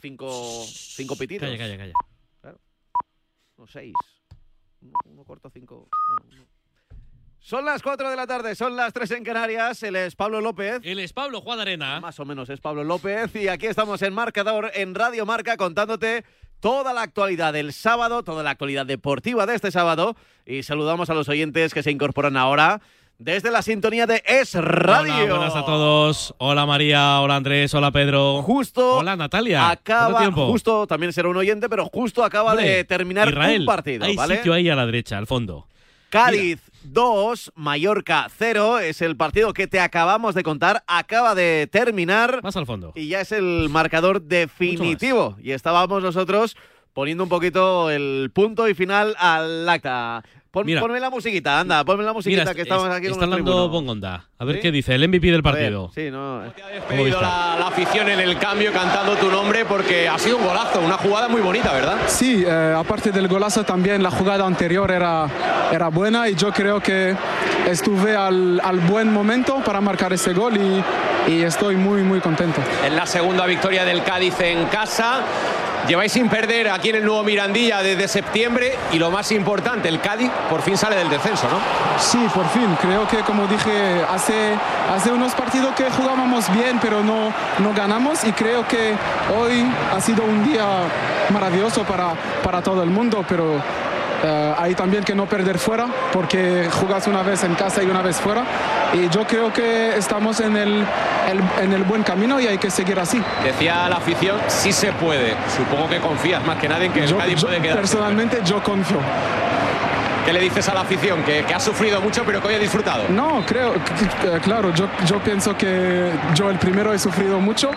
cinco, cinco pitidos. Calla, calla, calla. O seis. Uno, uno corto, cinco. no, uno. Son las 4 de la tarde, son las 3 en Canarias. Él es Pablo López. Él es Pablo Juan Arena. Más o menos es Pablo López. Y aquí estamos en Marcador, en Radio Marca, contándote toda la actualidad del sábado, toda la actualidad deportiva de este sábado. Y saludamos a los oyentes que se incorporan ahora desde la sintonía de Es Radio. Hola, buenas a todos. Hola María, hola Andrés, hola Pedro. Justo Hola Natalia. ¿Cuánto acaba, tiempo? justo también será un oyente, pero justo acaba Hombre, de terminar Israel, un partido, Hay ¿vale? sitio ahí a la derecha, al fondo. Cádiz 2, Mallorca 0, es el partido que te acabamos de contar, acaba de terminar Más al fondo. y ya es el marcador definitivo. Y estábamos nosotros poniendo un poquito el punto y final al acta. Pon- Mira. ponme la musiquita, anda, ponme la musiquita Mira, que estamos es- aquí con está hablando. Bongonda. A ver ¿Sí? qué dice, el MVP del A ver, partido. Sí, no. Te ha ¿Cómo despedido la, la afición en el cambio cantando tu nombre porque ha sido un golazo, una jugada muy bonita, ¿verdad? Sí, eh, aparte del golazo también la jugada anterior era, era buena y yo creo que estuve al, al buen momento para marcar ese gol y, y estoy muy muy contento. Es la segunda victoria del Cádiz en casa. Lleváis sin perder aquí en el nuevo Mirandilla desde septiembre y lo más importante, el Cádiz por fin sale del descenso, ¿no? Sí, por fin. Creo que, como dije, hace, hace unos partidos que jugábamos bien, pero no, no ganamos. Y creo que hoy ha sido un día maravilloso para, para todo el mundo, pero eh, hay también que no perder fuera, porque jugas una vez en casa y una vez fuera. Y yo creo que estamos en el, el- en el buen camino y hay que seguir así. Decía la afición, sí se puede. Supongo que confías más que nadie en que el Yo, Cádiz yo puede quedar. personalmente yo confío. ¿Qué le dices a la afición? Que, que ha sufrido mucho pero que hoy ha disfrutado. No, creo, claro, yo, yo pienso que yo el primero he sufrido mucho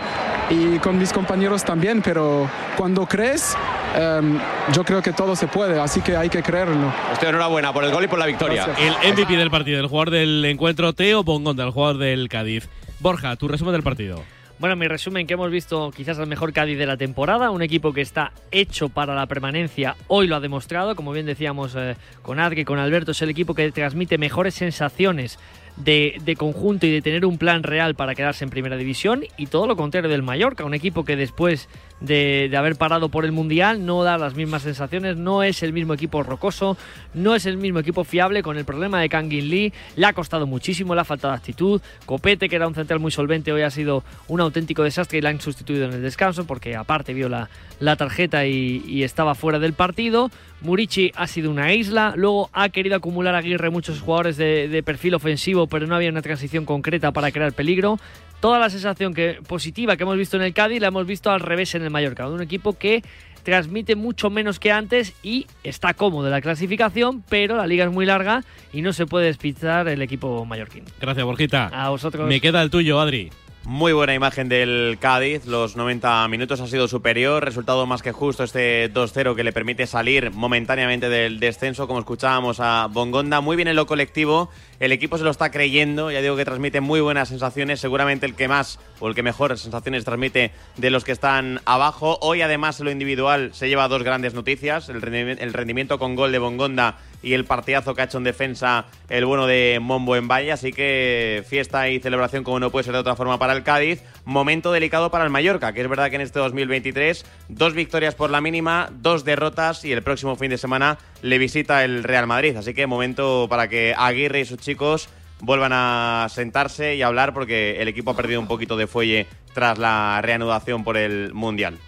y con mis compañeros también, pero cuando crees, em, yo creo que todo se puede, así que hay que creerlo. Estoy enhorabuena por el gol y por la victoria. Gracias. El MVP del partido, el jugador del encuentro, Teo Bongonda, el jugador del Cádiz. Borja, tu resumen del partido. Bueno, mi resumen que hemos visto quizás el mejor Cádiz de la temporada, un equipo que está hecho para la permanencia, hoy lo ha demostrado, como bien decíamos eh, con Adri, con Alberto, es el equipo que transmite mejores sensaciones de, de conjunto y de tener un plan real para quedarse en primera división y todo lo contrario del Mallorca, un equipo que después de, haber parado por el Mundial no da las mismas sensaciones, no es el mismo equipo rocoso, no es el mismo equipo fiable con el problema de Kangin Lee, le ha costado muchísimo, le ha faltado actitud, Copete que era un central muy solvente hoy ha sido un auténtico desastre y la han sustituido en el descanso porque aparte vio la, tarjeta y, estaba fuera del partido, Murici ha sido una isla, luego ha querido acumular a Aguirre muchos jugadores de perfil ofensivo pero no había una transición concreta para crear peligro, toda la sensación que, positiva que hemos visto en el Cádiz la hemos visto al revés en el Mallorca, un equipo que transmite mucho menos que antes y está cómodo en la clasificación, pero la liga es muy larga y no se puede despistar el equipo mallorquín. Gracias, Borjita. A vosotros. Me queda el tuyo, Adri. Muy buena imagen del Cádiz, los 90 minutos ha sido superior, resultado más que justo este 2-0 que le permite salir momentáneamente del descenso, como escuchábamos a Bongonda, muy bien en lo colectivo, el equipo se lo está creyendo, ya digo que transmite muy buenas sensaciones, seguramente el que más o el que mejor sensaciones transmite de los que están abajo, hoy además en lo individual se lleva dos grandes noticias, el rendimiento, con gol de Bongonda y el partidazo que ha hecho en defensa el bueno de Mombo en Valle. Así que fiesta y celebración como no puede ser de otra forma para el Cádiz. Momento delicado para el Mallorca, que es verdad que en este 2023 dos victorias por la mínima, dos derrotas y el próximo fin de semana le visita el Real Madrid. Así que momento para que Aguirre y sus chicos vuelvan a sentarse y hablar porque el equipo ha perdido un poquito de fuelle tras la reanudación por el Mundial.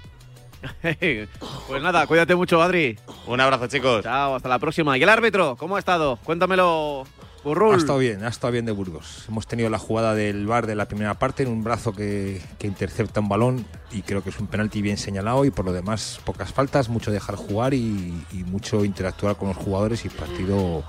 pues nada, cuídate mucho, Adri. Un abrazo chicos. Chao, hasta la próxima. ¿Y el árbitro? ¿Cómo ha estado? Cuéntamelo, Burrul. Ha estado bien, ha estado bien de Burgos. Hemos tenido la jugada del bar de la primera parte en un brazo que, que intercepta un balón y creo que es un penalti bien señalado y por lo demás pocas faltas, mucho dejar jugar y, y mucho interactuar con los jugadores y partido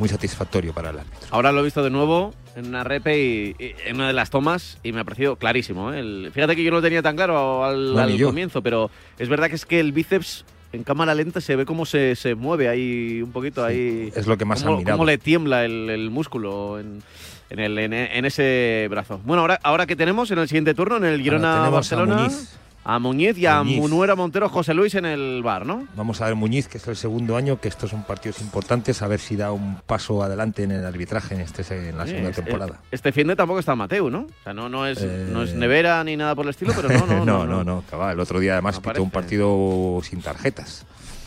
muy satisfactorio para el árbitro. Ahora lo he visto de nuevo en una repe y, y en una de las tomas y me ha parecido clarísimo. ¿eh? El- fíjate que yo no lo tenía tan claro al, No, al comienzo, pero es verdad que es que el bíceps en cámara lenta se ve cómo se, se mueve ahí un poquito ahí. Es lo que más cómo, han mirado. cómo le tiembla el, el músculo en, en, el, en, en ese brazo. Bueno, ahora, ahora que tenemos en el siguiente turno, en el Ahora Girona tenemos a. Muñiz. Y a Muñiz. Munuera Montero José Luis en el bar, ¿no? Vamos a ver Muñiz, que es el segundo año, que estos son partidos importantes, a ver si da un paso adelante en el arbitraje en, este, en la segunda temporada. Este fin de tampoco está Mateu, ¿no? O sea, no, no, es, Eh, no es nevera ni nada por el estilo, pero no, no. no, no, no, que va, El otro día además No pitó un partido sin tarjetas.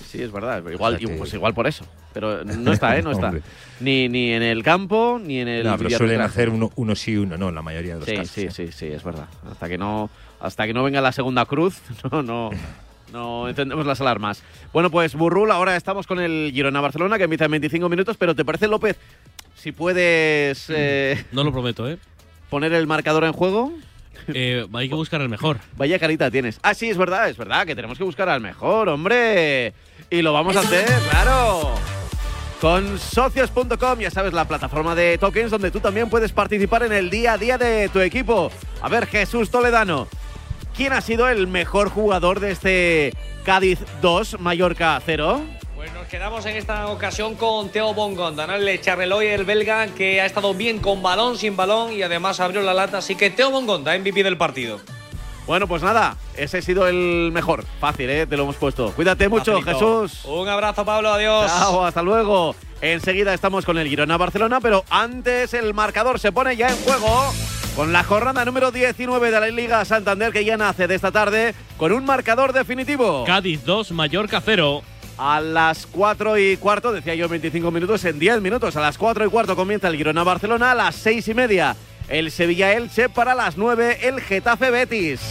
Sí, es verdad. Igual, O sea que- pues igual por eso. Pero no está, ¿eh? No está. Ni, ni en el campo, ni en el. No, pero suelen hacer uno, uno sí, uno no, en la mayoría de los Sí, casos. sí, ¿eh? sí, sí, es verdad. Hasta que no, hasta que no venga la segunda cruz, no, no, no encendemos las alarmas. Bueno, pues Burrul, ahora estamos con el Girona Barcelona, que empieza en 25 minutos, pero ¿te parece, López, si puedes eh, No lo prometo, ¿eh? poner el marcador en juego? Eh, Hay que buscar el mejor. Vaya carita tienes. Ah, sí, es verdad, es verdad, que tenemos que buscar al mejor, hombre. Y lo vamos a hacer, claro. Con socios.com, ya sabes, la plataforma de tokens donde tú también puedes participar en el día a día de tu equipo. A ver, Jesús Toledano, ¿quién ha sido el mejor jugador de este Cádiz 2, Mallorca 0? Pues nos quedamos en esta ocasión con Teo Bongonda, ¿no? el Charleloy, el belga, que ha estado bien con balón, sin balón y además abrió la lata. Así que Teo Bongonda, MVP del partido. Bueno, pues nada, ese ha sido el mejor. Fácil, ¿eh? Te lo hemos puesto. Cuídate mucho, Facilito. Jesús. Un abrazo, Pablo, adiós. Chao, hasta luego. Enseguida estamos con el Girona Barcelona, pero antes el marcador se pone ya en juego con la jornada número 19 de la Liga Santander que ya nace de esta tarde con un marcador definitivo. Cádiz 2, Mallorca 0. A las 4 y cuarto, decía yo 25 minutos, en 10 minutos. A las 4 y cuarto comienza el Girona Barcelona, a las 6 y media el Sevilla Elche, para las 9 el Getafe Betis.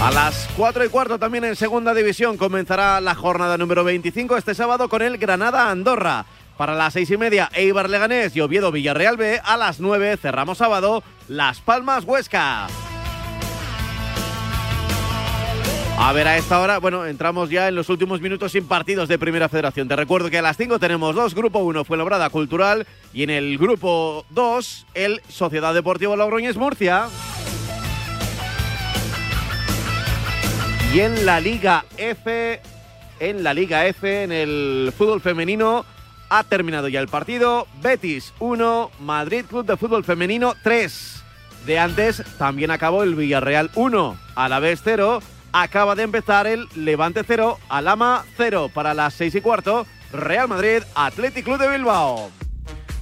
A las 4 y cuarto también en segunda división comenzará la jornada número 25 este sábado con el Granada Andorra. Para las 6 y media Eibar Leganés y Oviedo Villarreal B. A las 9 cerramos sábado Las Palmas Huesca. A ver, a esta hora, bueno, entramos ya en los últimos minutos sin partidos de Primera Federación. Te recuerdo que a las 5 tenemos dos, Grupo 1 fue Labrada Cultural y en el Grupo 2 el Sociedad Deportiva Logroñés Murcia. Y en la Liga F, en la Liga F, en el fútbol femenino, ha terminado ya el partido. Betis 1, Madrid Club de Fútbol Femenino 3. De antes también acabó el Villarreal 1, a la vez 0. Acaba de empezar el Levante 0, Alama 0 para las 6 y cuarto. Real Madrid, Athletic Club de Bilbao.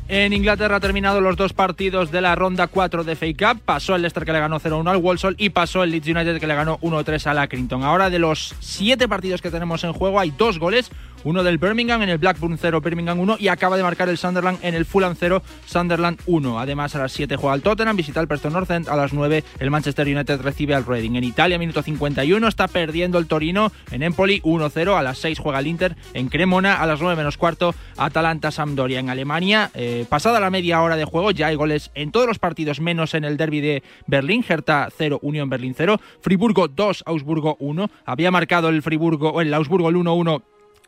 En Inglaterra ha terminado los dos partidos de la ronda 4 de FA Cup. Pasó el Leicester que le ganó 0-1 al Walsall y pasó el Leeds United que le ganó 1-3 al Accrington. Ahora de los siete partidos que tenemos en juego hay dos goles. Uno del Birmingham en el Blackburn 0, Birmingham 1 y acaba de marcar el Sunderland en el Fulham 0, Sunderland 1. Además a las 7 juega el Tottenham, visita el Preston North End. A las 9 el Manchester United recibe al Reading. En Italia, minuto 51, está perdiendo el Torino en Empoli 1-0. A las 6 juega el Inter en Cremona. A las 9 menos cuarto, Atalanta Sampdoria en Alemania. Eh, pasada la media hora de juego, ya hay goles en todos los partidos, menos en el derby de Berlín. Hertha 0, Unión Berlín 0. Friburgo 2, Augsburgo 1. Había marcado el Friburgo, el Augsburgo el 1-1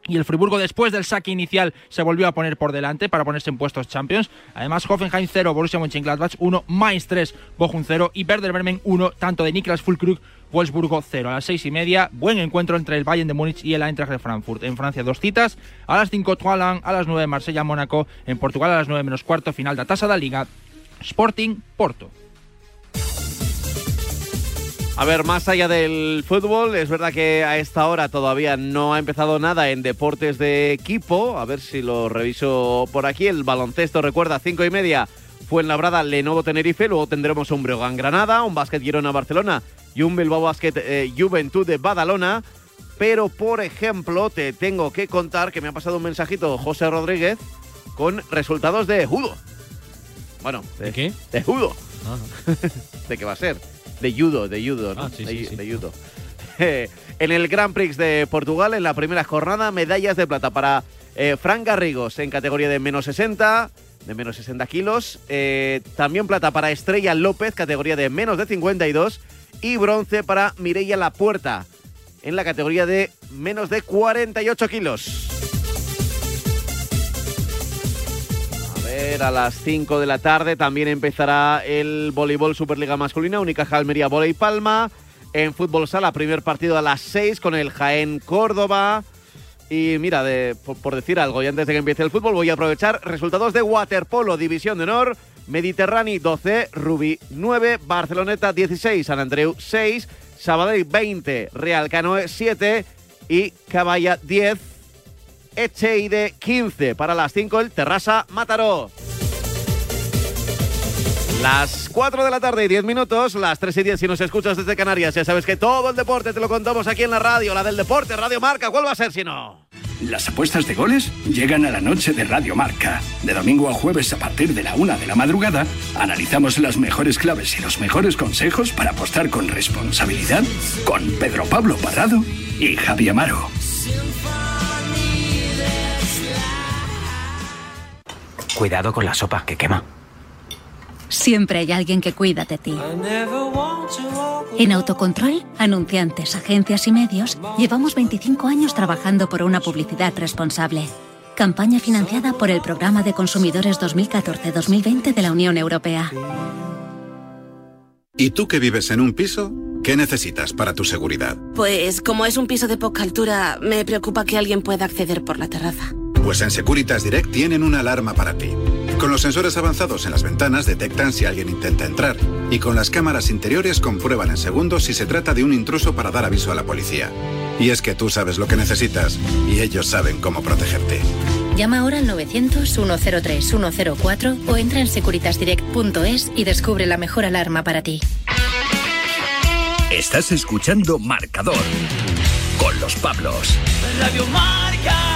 y el Friburgo después del saque inicial se volvió a poner por delante para ponerse en puestos Champions. Además, Hoffenheim 0, Borussia Mönchengladbach 1, Mainz 3, Bochum 0 y Werder Bremen 1, tanto de Niklas Fulkrug, Wolfsburgo 0. A las 6 y media, buen encuentro entre el Bayern de Múnich y el Eintracht de Frankfurt. En Francia, dos citas. A las 5, Toilan, a las 9, Marsella-Mónaco. En Portugal, a las 9 menos cuarto, final de Tasa da Liga, Sporting Porto. A ver, más allá del fútbol, es verdad que a esta hora todavía no ha empezado nada en deportes de equipo. A ver si lo reviso por aquí. El baloncesto, recuerda, cinco y media. Fue en Labrada, Lenovo Tenerife. Luego tendremos un Breogán Granada, un Básquet Girona Barcelona y un Bilbao Basket eh, Juventud de Badalona. Pero, por ejemplo, te tengo que contar que me ha pasado un mensajito José Rodríguez con resultados de judo. Bueno, ¿De qué? De judo. Ah. ¿De qué va a ser? De judo, de judo, ¿no? Ah, sí, de, sí, sí. de judo. En el Grand Prix de Portugal, en la primera jornada, medallas de plata para eh, Fran Garrigos en categoría de menos 60, de menos 60 kilos. Eh, también plata para Estrella López, categoría de menos de 52. Y bronce para Mireia Lapuerta, en la categoría de menos de 48 kilos. A ver, a las 5 de la tarde también empezará el voleibol Superliga Masculina, Unicaja Almería Voley Palma. En fútbol sala, primer partido a las 6 con el Jaén Córdoba. Y mira, por, por decir algo, y antes de que empiece el fútbol, voy a aprovechar resultados de Waterpolo, División de Honor. Mediterrani 12, Rubí 9, Barceloneta 16, San Andreu 6, Sabadell 20, Real Canoe 7 y Caballa 10, Echeide 15. Para las 5 el Terrassa Mataró. Las 4 de la tarde y 10 minutos, las 3 y 10 si nos escuchas desde Canarias. Ya sabes que todo el deporte te lo contamos aquí en la radio, la del deporte, Radio Marca. ¿Cuál va a ser si no? Las apuestas de goles llegan a la noche de Radio Marca. De domingo a jueves a partir de la una de la madrugada, analizamos las mejores claves y los mejores consejos para apostar con responsabilidad con Pedro Pablo Parrado y Javi Amaro. Cuidado con la sopa, que quema. Siempre hay alguien que cuida de ti. En Autocontrol, anunciantes, agencias y medios, llevamos 25 años trabajando por una publicidad responsable. Campaña financiada por el Programa de Consumidores 2014-2020 de la Unión Europea. ¿Y tú que vives en un piso? ¿Qué necesitas para tu seguridad? Pues como es un piso de poca altura, me preocupa que alguien pueda acceder por la terraza. Pues en Securitas Direct tienen una alarma para ti. Con los sensores avanzados en las ventanas detectan si alguien intenta entrar y con las cámaras interiores comprueban en segundos si se trata de un intruso para dar aviso a la policía. Y es que tú sabes lo que necesitas y ellos saben cómo protegerte. Llama ahora al 900-103-104 o entra en securitasdirect.es y descubre la mejor alarma para ti. Estás escuchando Marcador con los Pablos. Radio Marca.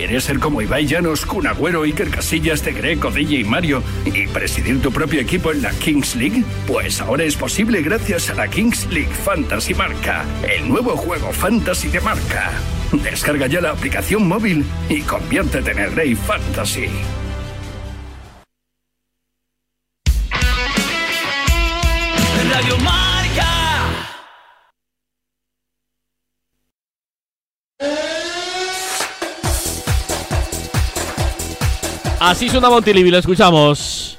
¿Quieres ser como Ibai Llanos, Kun Agüero, Iker Casillas, De Greco, DJ Mario y presidir tu propio equipo en la Kings League? Pues ahora es posible gracias a la Kings League Fantasy Marca, el nuevo juego fantasy de marca. Descarga ya la aplicación móvil y conviértete en el rey fantasy. Así suena Montilivi, lo escuchamos.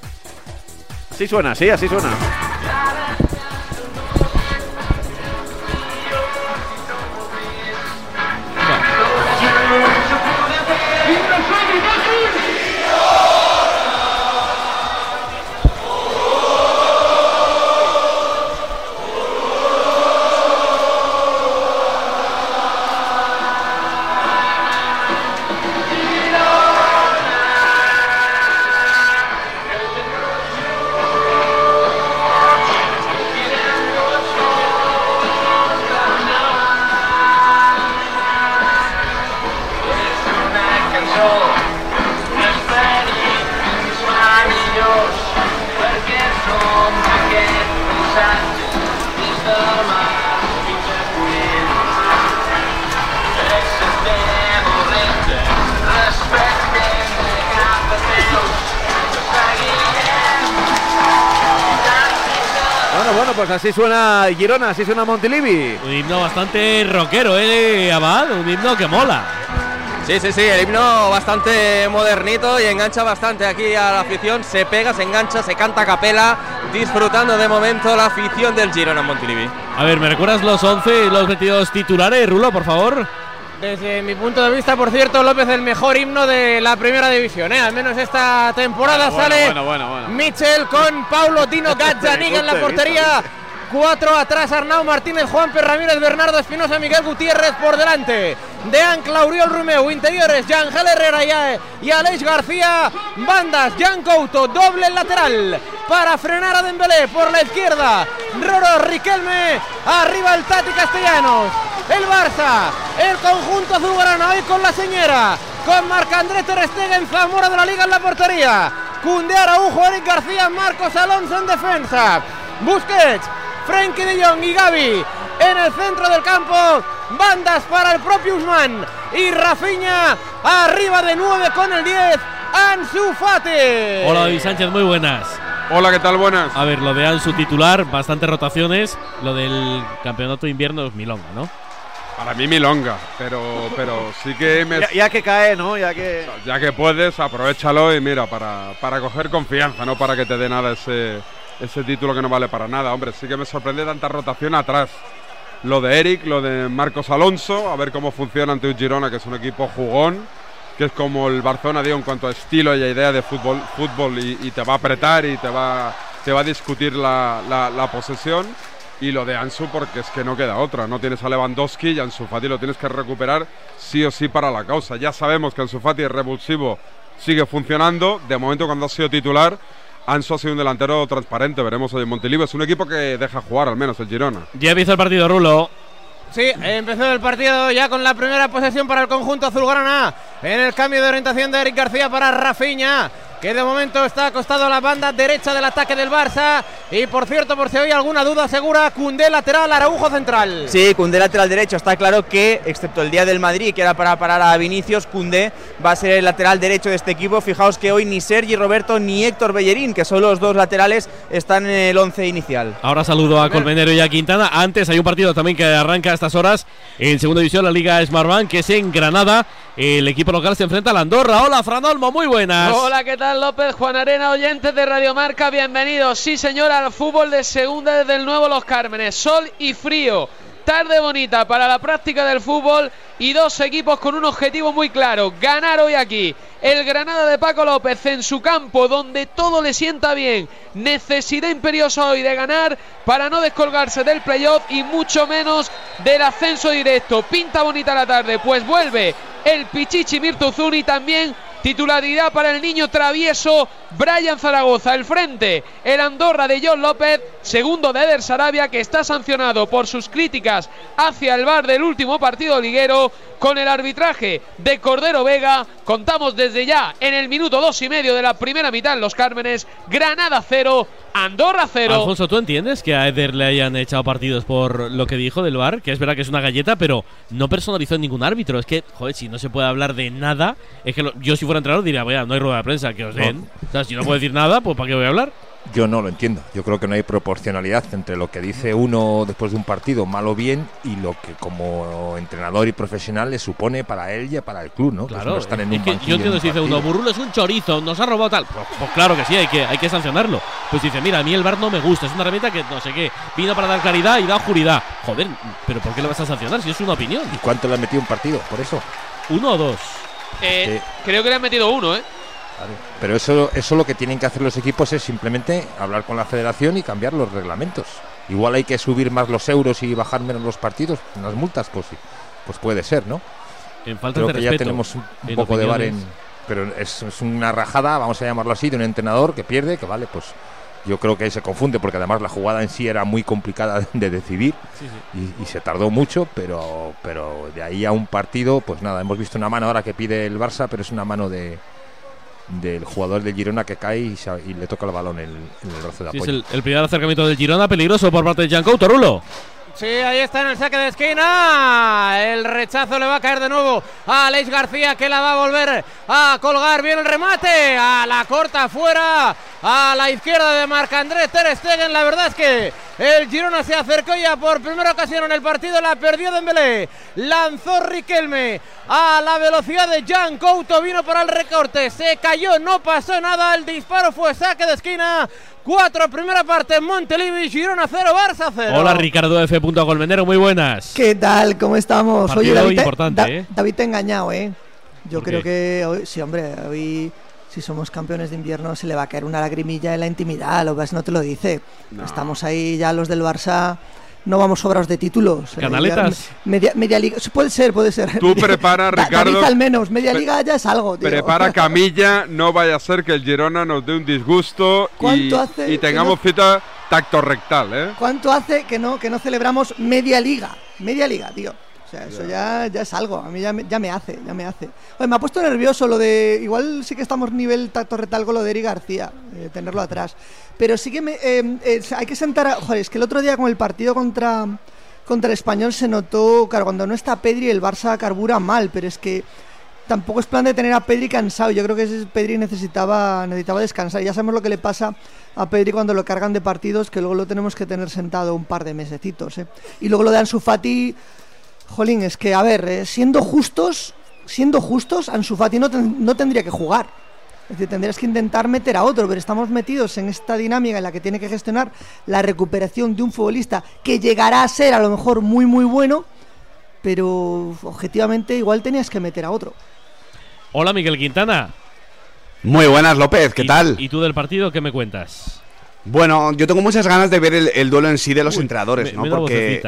Así suena, sí, así suena. Así suena Girona, así suena Montilivi. Un himno bastante rockero, ¿eh, Abad? Un himno que mola. Sí, sí, sí, el himno bastante modernito y engancha bastante aquí a la afición. Se pega, se engancha, se canta a capela, disfrutando de momento la afición del Girona Montilivi. A ver, ¿me recuerdas los 11 y los 22 titulares, Rulo, por favor? Desde mi punto de vista, por cierto, López el mejor himno de la primera división, ¿eh? al menos esta temporada Bueno, sale bueno, bueno, bueno. Mitchell con Paulo Dino Gazzaniga en la portería. Cuatro atrás Arnau Martínez, Juan Ramírez, Bernardo Espinosa, Miguel Gutiérrez por delante. De Ancla, Uriol Rumeu, interiores, Yangel Herrera y, Aleix García. Bandas, Jan Couto, doble lateral para frenar a Dembélé por la izquierda. Roro Riquelme, arriba el Tati Castellanos. El Barça, el conjunto azulgrana hoy con la señora, con Marc-André Ter Stegen, Zamora de la Liga en la portería. Cunde Araujo, Eric García, Marcos Alonso en defensa. Busquets, Frenkie de Jong y Gaby en el centro del campo. Bandas para el propio Usman y Rafinha arriba de 9 con el 10. Ansu Fati. Hola, David Sánchez, muy buenas. Hola, ¿qué tal? Buenas. A ver, lo de Ansu titular, bastantes rotaciones. Lo del campeonato de invierno es milonga, ¿no? Para mí milonga, pero, pero sí que me... Ya, ya que cae, ¿no? Ya que. Ya que puedes, aprovechalo y mira, para, para coger confianza, no para que te dé nada ese, ese título que no vale para nada. Hombre, sí que me sorprende tanta rotación atrás. Lo de Eric, lo de Marcos Alonso, a ver cómo funciona ante un Girona, que es un equipo jugón, que es como el Barcelona, digo, en cuanto a estilo y a idea de fútbol, fútbol y, y te va a apretar y te va, te va a discutir la, la- la posesión. Y lo de Ansu, porque es que no queda otra. No tienes a Lewandowski y Ansu Fati lo tienes que recuperar sí o sí para la causa. Ya sabemos que Ansu Fati es revulsivo, sigue funcionando. De momento, cuando ha sido titular, Ansu ha sido un delantero transparente. Veremos hoy en Montilivo. Es un equipo que deja jugar, al menos el Girona. Ya empieza el partido, Rulo. Sí, empezó el partido ya con la primera posesión para el conjunto azulgrana. En el cambio de orientación de Eric García para Rafinha, que de momento está acostado a la banda derecha del ataque del Barça. Y por cierto, por si hay alguna duda, segura Cundé lateral, Araujo central. Sí, Cundé lateral derecho. Está claro que, excepto el día del Madrid, que era para parar a Vinicius, Cundé va a ser el lateral derecho de este equipo. Fijaos que hoy ni Sergi Roberto ni Héctor Bellerín, que son los dos laterales, están en el once inicial. Ahora saludo a Colmenero y a Quintana. Antes hay un partido también que arranca a estas horas en segunda división, la Liga Smartbank, que es en Granada. El equipo local se enfrenta a la Andorra. Hola, Fran Olmo, muy buenas. Hola, ¿qué tal López? Juan Arena, oyentes de Radio Marca, bienvenidos. Sí, señor, al fútbol de segunda desde el nuevo Los Cármenes. Sol y frío. Tarde bonita para la práctica del fútbol y dos equipos con un objetivo muy claro, ganar hoy aquí. El Granada de Paco López en su campo, donde todo le sienta bien. Necesidad imperiosa hoy de ganar para no descolgarse del playoff y mucho menos del ascenso directo. Pinta bonita la tarde, pues vuelve el Pichichi Mirtuzuni también Titularidad para el niño travieso Brian Zaragoza. El frente, el Andorra de John López, segundo de Eder Sarabia, que está sancionado por sus críticas hacia el bar del último partido liguero. Con el arbitraje de Cordero Vega, contamos desde ya en el minuto dos y medio de la primera mitad en Los Cármenes. Granada cero, Andorra cero. Alfonso, ¿tú entiendes que a Eder le hayan echado partidos por lo que dijo del VAR? Que es verdad que es una galleta, pero no personalizó ningún árbitro. Es que, joder, si no se puede hablar de nada, es que yo si fuera entrenador diría, vaya, no hay rueda de prensa, que os den. O sea, si no puedo decir nada, pues ¿para qué voy a hablar? Yo no lo entiendo. Yo creo que no hay proporcionalidad entre lo que dice uno después de un partido, mal o bien, y lo que como entrenador y profesional le supone para él y para el club, ¿no? Que es Claro, no estar en es un que yo en entiendo si dice uno. Burrulo es un chorizo, nos ha robado tal. Pues, pues claro que sí, hay que, hay que sancionarlo. Pues dice, mira, a mí el bar no me gusta, es una herramienta que no sé qué, vino para dar claridad y da oscuridad. Joder, pero ¿por qué le vas a sancionar si es una opinión? ¿Y cuánto le ha metido un partido? Por eso. ¿Uno o dos? Eh, Eh, creo que le han metido uno, ¿eh? Pero eso, eso lo que tienen que hacer los equipos es simplemente hablar con la federación y cambiar los reglamentos. Igual hay que subir más los euros y bajar menos los partidos, las multas, pues sí, pues puede ser, ¿no? En falta Creo de que ya tenemos un, poco de bar en. Pero es, es una rajada, vamos a llamarlo así, de un entrenador que pierde, que vale, pues yo creo que se confunde, porque además la jugada en sí era muy complicada de decidir Sí, sí. y, y se tardó mucho, pero, pero de ahí a un partido, pues nada, hemos visto una mano ahora que pide el Barça, pero es una mano de del jugador de Girona que cae y, se- y le toca el balón en el, en el brazo de Sí, es apoyo. el, el primer acercamiento del Girona, peligroso por parte de Giancouto, Rulo. Sí, ahí está en el saque de esquina. El rechazo le va a caer de nuvo a Aleix García que la va a volver a colgar bien el remate, a la corta fuera, a la izquierda de Marc-André Ter Stegen. La verdad es que el Girona se acercó ya por primera ocasión en el partido, la perdió Dembélé, lanzó Riquelme a la velocidad de Jan Couto, vino para el recorte, se cayó, no pasó nada, el disparo fue saque de esquina. 4 primera parte, Montelivi, Girona 0, Barça 0. Hola Ricardo F. Colmenero, muy buenas. ¿Qué tal? ¿Cómo estamos? Partido David, te- importante, Da- ¿eh? David te ha engañado, ¿eh? Yo ¿Por creo que hoy, sí, hombre, hoy si somos campeones de invierno se le va a caer una lagrimilla en la intimidad, lo ves, no te lo dice. No. Estamos ahí ya los del Barça, no vamos sobrados de títulos. ¿Canaletas? media, media liga, puede ser, puede ser. Tú prepara, Ricardo. David al menos, media liga ya es algo, tío. Prepara camilla, no vaya a ser que el Girona nos dé un disgusto y, ¿Cuánto hace y tengamos no- cita tacto rectal, ¿eh? ¿Cuánto hace que no, que no celebramos media liga? Media liga, tío. O sea, eso ya, ya es algo. A mí ya me, ya me hace, ya me hace. Oye, me ha puesto nervioso lo de. Igual sí que estamos nivel tacto retal con lo de Eri García, eh, tenerlo atrás. Pero sí que me, eh, eh, hay que sentar. A, joder, es que el otro día con el partido contra, contra el español se notó. Claro, cuando no está Pedri, el Barça carbura mal, pero es que tampoco es plan de tener a Pedri cansado. Yo creo que ese Pedri necesitaba, necesitaba descansar. Ya sabemos lo que le pasa a Pedri cuando lo cargan de partidos, que luego lo tenemos que tener sentado un par de mesecitos. ¿eh? Y luego lo de Ansu Fati, jolín, es que, a ver, eh, siendo justos, siendo justos, Ansu Fati no, ten- no tendría que jugar. Es decir, tendrías que intentar meter a otro, pero estamos metidos en esta dinámica en la que tiene que gestionar la recuperación de un futbolista que llegará a ser a lo mejor muy, muy bueno, pero objetivamente igual tenías que meter a otro. Hola Miguel Quintana. Muy buenas, López, ¿qué ¿Y- tal? ¿Y tú del partido qué me cuentas? Bueno, yo tengo muchas ganas de ver el, el duelo en sí de los entrenadores, me- ¿no? Porque.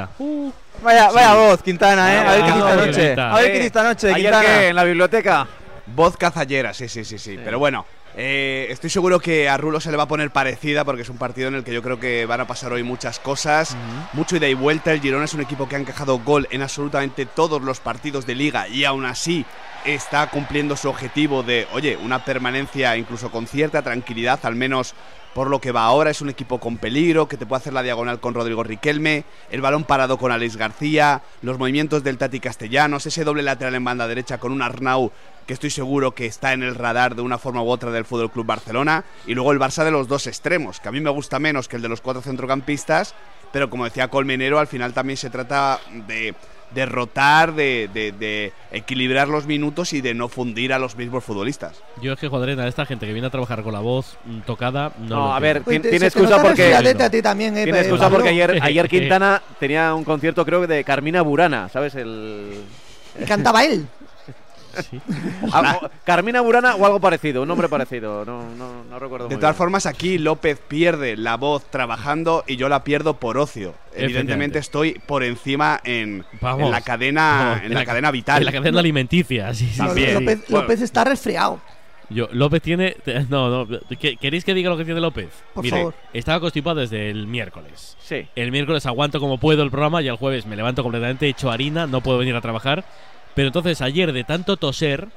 Vaya, Sí. vaya voz, Quintana, ¿eh? Vaya A ver qué voz, dice esta noche. Quintana. A ver qué Eh, dice esta noche, ¿ayer Quintana. qué? ¿En la biblioteca? voz cazallera, sí, sí, sí, sí. Pero bueno, eh, estoy seguro que a Rulo se le va a poner parecida porque es un partido en el que yo creo que van a pasar hoy muchas cosas. Mucho ida y vuelta. El Girona es un equipo que ha encajado gol en absolutamente todos los partidos de liga y aún así está cumpliendo su objetivo de, oye, una permanencia incluso con cierta tranquilidad, al menos por lo que va ahora. Es un equipo con peligro, que te puede hacer la diagonal con Rodrigo Riquelme, el balón parado con Alex García, los movimientos del Tati Castellanos, ese doble lateral en banda derecha con un Arnau que estoy seguro que está en el radar de una forma u otra del Fútbol Club Barcelona, y luego el Barça de los dos extremos, que a mí me gusta menos que el de los cuatro centrocampistas, pero como decía Colmenero, al final también se trata de de rotar, de, de- de equilibrar los minutos y de no fundir a los mismos futbolistas. Yo es que, joder, a esta gente que viene a trabajar con la voz mm, tocada. No, No, a ver, Oye, tiene excusa porque. a ti también, eh, Tiene excusa Pablo. porque ayer, ayer Quintana tenía un concierto, creo que de Carmina Burana, ¿sabes? El. Y cantaba él. Ah, Carmina Burana o algo parecido, un nombre parecido, no, no, no recuerdo De muy todas bien. formas, aquí López pierde la voz trabajando y yo la pierdo por ocio. Evidentemente Efectivamente. estoy por encima en, Vamos. en la cadena, No, en la, cadena vital. En la cadena alimenticia, sí, sí. También. López, Bueno. López está resfriado. Yo, López tiene. te- No, no. ¿que- ¿Queréis que diga lo que tiene López? Por Mire, favor. estaba constipado desde el miércoles. Sí. El miércoles aguanto como puedo el programa y el jueves me levanto completamente hecho harina, no puedo venir a trabajar. Pero entonces ayer, de tanto toser,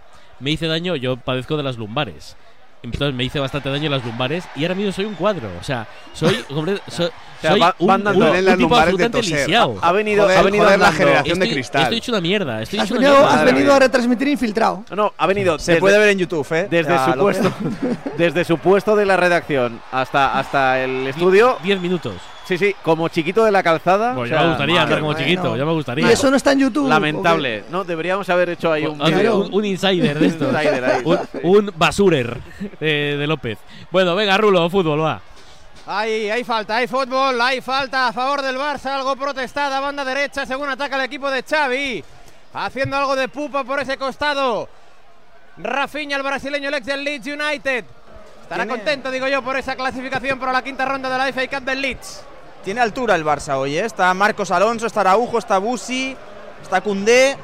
me hice daño. Yo padezco de las lumbares. Entonces me hice bastante daño en las lumbares y ahora mismo soy un cuadro. O sea, soy. hombre, so- sea, soy va- un, un- un las tipo de absolutamente lisiado. Ha venido- Joder, ha venido joder, la generación de Estoy- cristal. Estoy hecho una mierda. Estoy Has hecho venido, una mierda. has venido a retransmitir infiltrado. No, no, ha venido. Se desde- puede ver en YouTube, ¿eh? Desde Ya, su puesto, desde su puesto de la redacción hasta, hasta el estudio. 10 minutos. Sí, sí, como chiquito de la calzada. Pues o ya sea, me gustaría andar como bueno. chiquito, ya me Y gustaría. eso no está en YouTube. Lamentable. No, deberíamos haber hecho ahí un. Insider de esto. Un insider ahí. un, un basurer de, de López. Bueno, venga, Rulo, fútbol, va. Hay, hay falta, hay fútbol, hay falta a favor del Barça, algo protestada, banda derecha, según ataca el equipo de Xavi, haciendo algo de pupa por ese costado. Rafinha, el brasileño, el ex del Leeds United. Estará contento, digo yo, por esa clasificación para la quinta ronda de la FA Cup del Leeds. Tiene altura el Barça hoy, ¿eh? Está Marcos Alonso, está Araujo, está Busi, está Cundé.